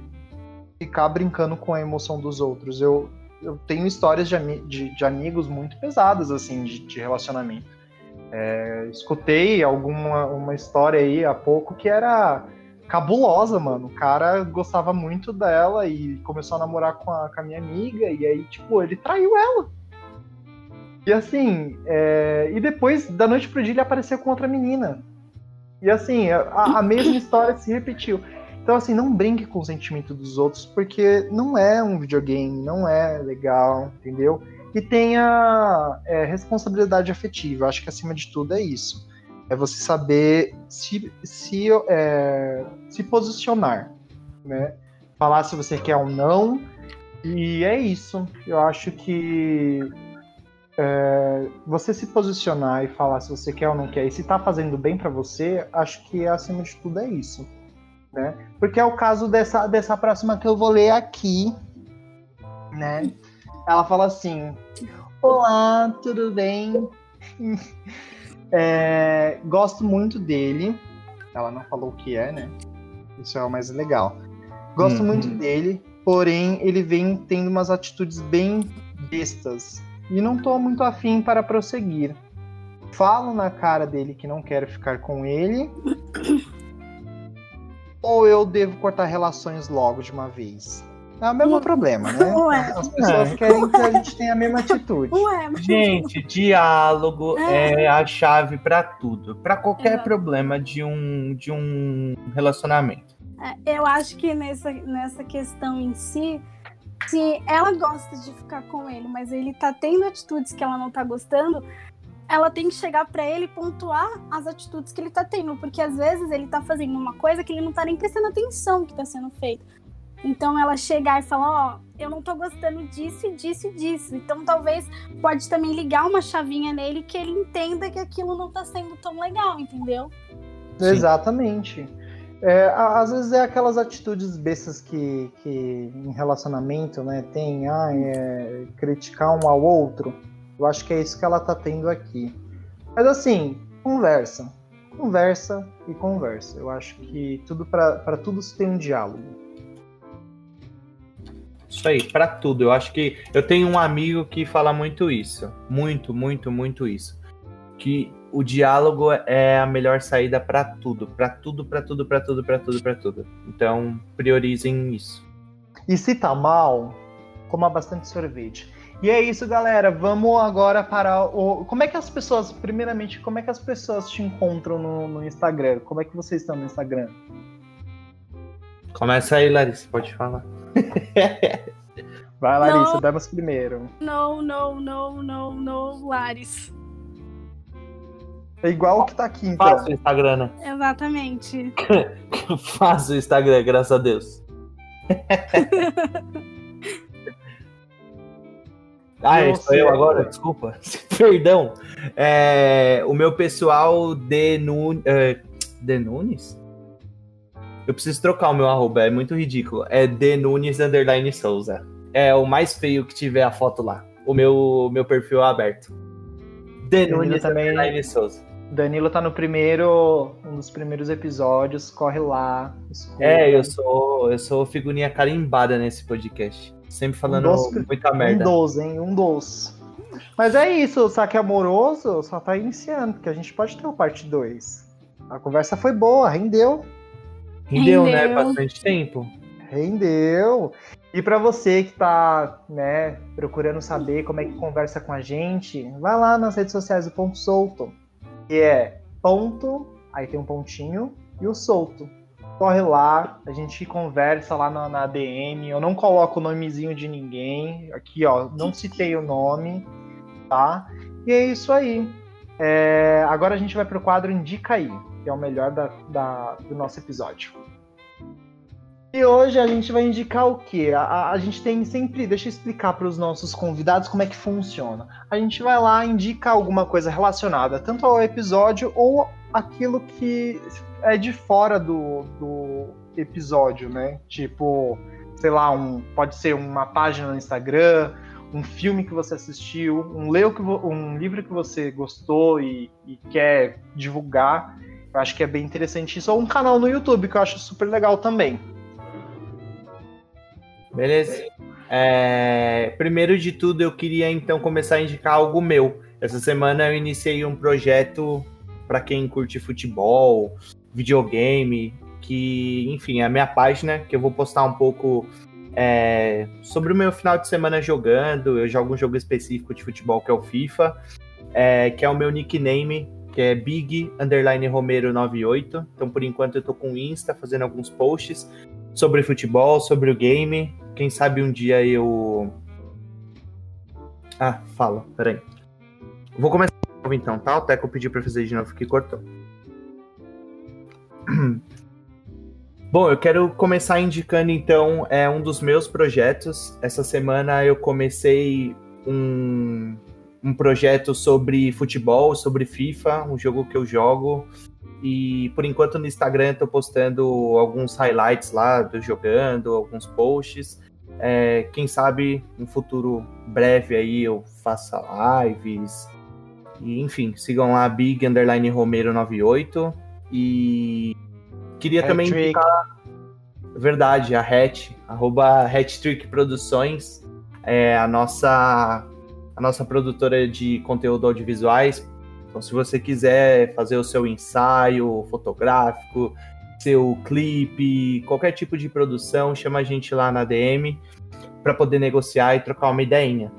ficar brincando com a emoção dos outros. Eu, eu tenho histórias de, de- de amigos muito pesadas, assim, de, de relacionamento. É, escutei alguma uma história aí há pouco que era cabulosa, mano. O cara gostava muito dela e começou a namorar com a, com a minha amiga, e aí, tipo, ele traiu ela. E assim, é, e depois, da noite pro dia, ele apareceu com outra menina. E assim, a, a mesma história se repetiu. Então, assim, não brinque com o sentimento dos outros, porque não é um videogame, não é legal, entendeu? E tenha é, responsabilidade afetiva. Acho que acima de tudo é isso. É você saber se, se, é, se posicionar, né? Falar se você quer ou não. E é isso. Eu acho que é, você se posicionar e falar se você quer ou não quer e se tá fazendo bem para você, acho que acima de tudo é isso. Né? Porque é o caso dessa, dessa próxima que eu vou ler aqui, né? Ela fala assim: Olá, tudo bem? É, gosto muito dele. Ela não falou o que é, né? Isso é o mais legal. Gosto Uhum. muito dele, porém ele vem tendo umas atitudes bem bestas e não tô muito afim para prosseguir. Falo na cara dele que não quero ficar com ele. ou eu devo cortar relações logo de uma vez? É o mesmo problema, né? Ué. As pessoas É. querem que a gente tenha a mesma atitude. Ué, Gente, diálogo É. é a chave pra tudo, Pra qualquer Exato. problema de um de um relacionamento. É, Eu acho que nessa, nessa questão em si, se ela gosta de ficar com ele, mas ele tá tendo atitudes que ela não tá gostando, ela tem que chegar pra ele e pontuar as atitudes que ele tá tendo, porque às vezes ele tá fazendo uma coisa que ele não tá nem prestando atenção que tá sendo feita. Então ela chegar e falar, ó, eu não tô gostando disso e disso e disso. Então talvez pode também ligar uma chavinha nele que ele entenda que aquilo não tá sendo tão legal, entendeu? Sim. Exatamente. É, às vezes é aquelas atitudes bestas que, que em relacionamento, né, tem, ah, é, criticar um ao outro. Eu acho que é isso que ela tá tendo aqui. Mas assim, conversa. Conversa e conversa. Eu acho que tudo para tudo se tem um diálogo. Isso aí, pra tudo. Eu acho que eu tenho um amigo que fala muito isso, muito, muito, muito isso, que o diálogo é a melhor saída pra tudo, Pra tudo, pra tudo, pra tudo, pra tudo, pra tudo. Então, priorizem isso. E se tá mal, coma bastante sorvete. E é isso, galera. Vamos agora para o. Como é que as pessoas, primeiramente, como é que as pessoas te encontram no, no Instagram? Como é que vocês estão no Instagram? Começa aí, Larissa, pode falar. Vai, Larissa, Não. damos primeiro. Não, não, não, não, não, Lares. É igual o que tá aqui, então. Faça o Instagram, né? Exatamente. Faça o Instagram, graças a Deus. ah, é, sou eu agora? Desculpa. Perdão. É, o meu pessoal de, Nu, é, de Nunes? Eu preciso trocar o meu arroba, é muito ridículo. É de Nunes underline Souza. É o mais feio que tiver a foto lá. O meu, meu perfil é aberto. De Danilo Nunes também- underline Souza. Danilo tá no primeiro, um dos primeiros episódios, corre lá. escuta. É, eu sou, eu sou figurinha carimbada nesse podcast. Sempre falando doce- muita Um merda. dos, hein? Um dos. Mas é isso, o saque amoroso só tá iniciando, porque a gente pode ter o parte 2. A conversa foi boa, rendeu. Rendeu, né? Rendeu. Bastante tempo. Rendeu. E pra você que tá, né, procurando saber como é que conversa com a gente, vai lá nas redes sociais do Ponto Solto, que é ponto, aí tem um pontinho e o solto. Corre lá, a gente conversa lá na, na DM. Eu não coloco o nomezinho de ninguém. Aqui, ó, não citei o nome, tá? E é isso aí. É, agora a gente vai pro quadro Indica aí, que é o melhor da- da- do nosso episódio. E hoje a gente vai indicar o quê? A, a- gente tem sempre. Deixa eu explicar para os nossos convidados como é que funciona. A gente vai lá, indica alguma coisa relacionada tanto ao episódio ou aquilo que é de fora do, do episódio, né? Tipo, sei lá, um, pode ser uma página no Instagram, um filme que você assistiu, um, leu que um livro que você gostou e, e quer divulgar. Eu acho que é bem interessante isso. Ou um canal no YouTube, que eu acho super legal também. Beleza? É, primeiro de tudo, eu queria então começar a indicar algo meu. Essa semana eu iniciei um projeto para quem curte futebol, videogame, que, enfim, é a minha página, que eu vou postar um pouco é, sobre o meu final de semana jogando. Eu jogo um jogo específico de futebol que é o FIFA, é, que é o meu nickname, que é Big Underline Romero 98. Então, por enquanto, eu tô com o Insta fazendo alguns posts sobre futebol, sobre o game. Quem sabe um dia eu. Ah, fala, peraí. Vou começar de novo então, tá? O Teco pediu pra fazer de novo que cortou. Bom, eu quero começar indicando então é um dos meus projetos. Essa semana eu comecei um, um projeto sobre futebol, sobre FIFA, um jogo que eu jogo. E por enquanto no Instagram eu tô postando alguns highlights lá do jogando, alguns posts. É, quem sabe no futuro breve aí eu faça lives. E, enfim, sigam lá Big Underline Romero 98. E queria Hat também Trick. indicar, verdade, a Hatch, arroba Hat Trick Produções, é a nossa, a nossa produtora de conteúdo audiovisuais. Então, se você quiser fazer o seu ensaio fotográfico, seu clipe, qualquer tipo de produção, chama a gente lá na DM para poder negociar e trocar uma ideinha.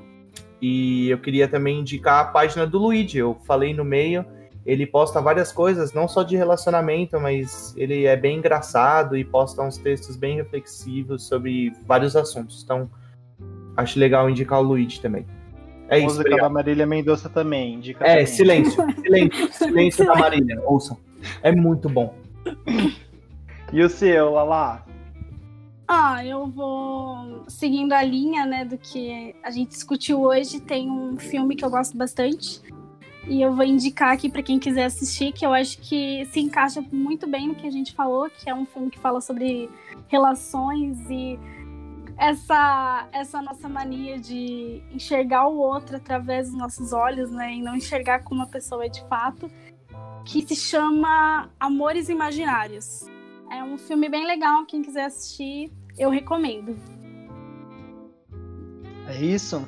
E eu queria também indicar a página do Luigi, eu falei no meio, ele posta várias coisas, não só de relacionamento, mas ele é bem engraçado e posta uns textos bem reflexivos sobre vários assuntos. Então, acho legal indicar o Luigi também. É isso, Música obrigado. da Marília Mendonça também. Indica É, também. silêncio, silêncio, silêncio da Marília, ouçam. É muito bom. E o seu, Lala? Ah, eu vou seguindo a linha, né, do que a gente discutiu hoje. Tem um filme que eu gosto bastante e eu vou indicar aqui para quem quiser assistir, que eu acho que se encaixa muito bem no que a gente falou, que é um filme que fala sobre relações e essa essa nossa mania de enxergar o outro através dos nossos olhos, né, e não enxergar como a pessoa é de fato, que se chama Amores Imaginários. É um filme bem legal, quem quiser assistir, eu recomendo. É isso?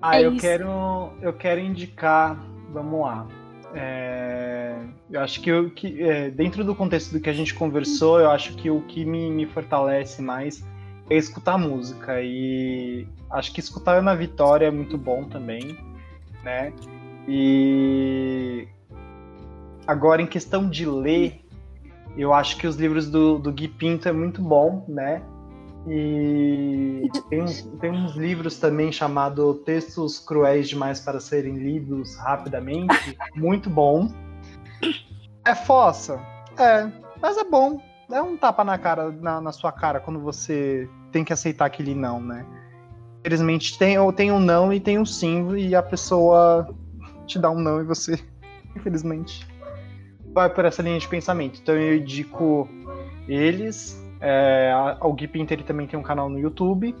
Ah, É eu isso. quero eu quero indicar, vamos lá. É, eu acho que, o que é, dentro do contexto do que a gente conversou, eu acho que o que me, me fortalece mais é escutar música e acho que escutar Ana Vitória é muito bom também, né? E agora em questão de ler, eu acho que os livros do, do Gui Pinto é muito bom, né? E tem, uns- tem uns livros também chamado Textos Cruéis Demais para Serem Lidos Rapidamente. Muito bom. É fossa? É, mas é bom. É um tapa na cara, na, na sua cara quando você tem que aceitar aquele não, né? Infelizmente tem, ou tem um não e tem um sim, e a pessoa te dá um não e você, infelizmente, vai por essa linha de pensamento. Então eu indico eles. É, o Gui Pinter também tem um canal no YouTube.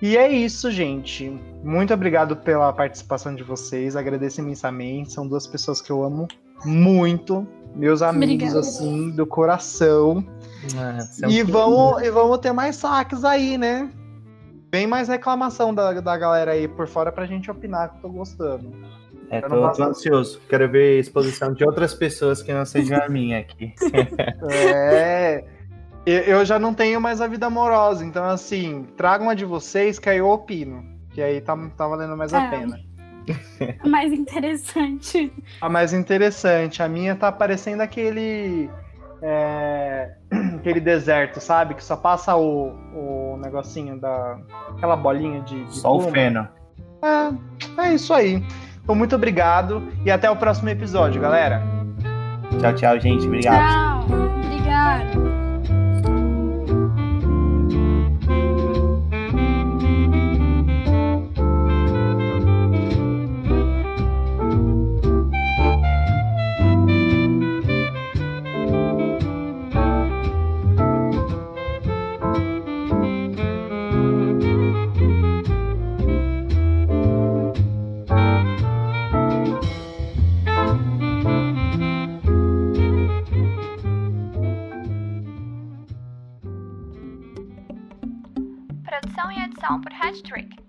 E é isso, gente. Muito obrigado pela participação de vocês. Agradeço imensamente. São duas pessoas que eu amo muito. Meus amigos, Obrigada. assim, do coração. É, é E vamos, e vamos ter mais saques aí, né? Vem mais reclamação da, da galera aí por fora pra gente opinar, que eu tô gostando. É, eu tô, tô ansioso. Quero ver a exposição de outras pessoas que não sejam a minha aqui. É. eu- já não tenho mais a vida amorosa, então assim, tragam a de vocês que aí eu opino. Que aí tá, tá valendo mais a É. pena. Mais interessante. A mais interessante, a minha tá parecendo aquele. é, aquele deserto, sabe? Que só passa o, o negocinho da. aquela bolinha de. de Só o pluma. feno. É, é isso aí. Então, muito obrigado e até o próximo episódio, galera. Tchau, tchau, gente. Obrigado. Tchau. Obrigada. Trick.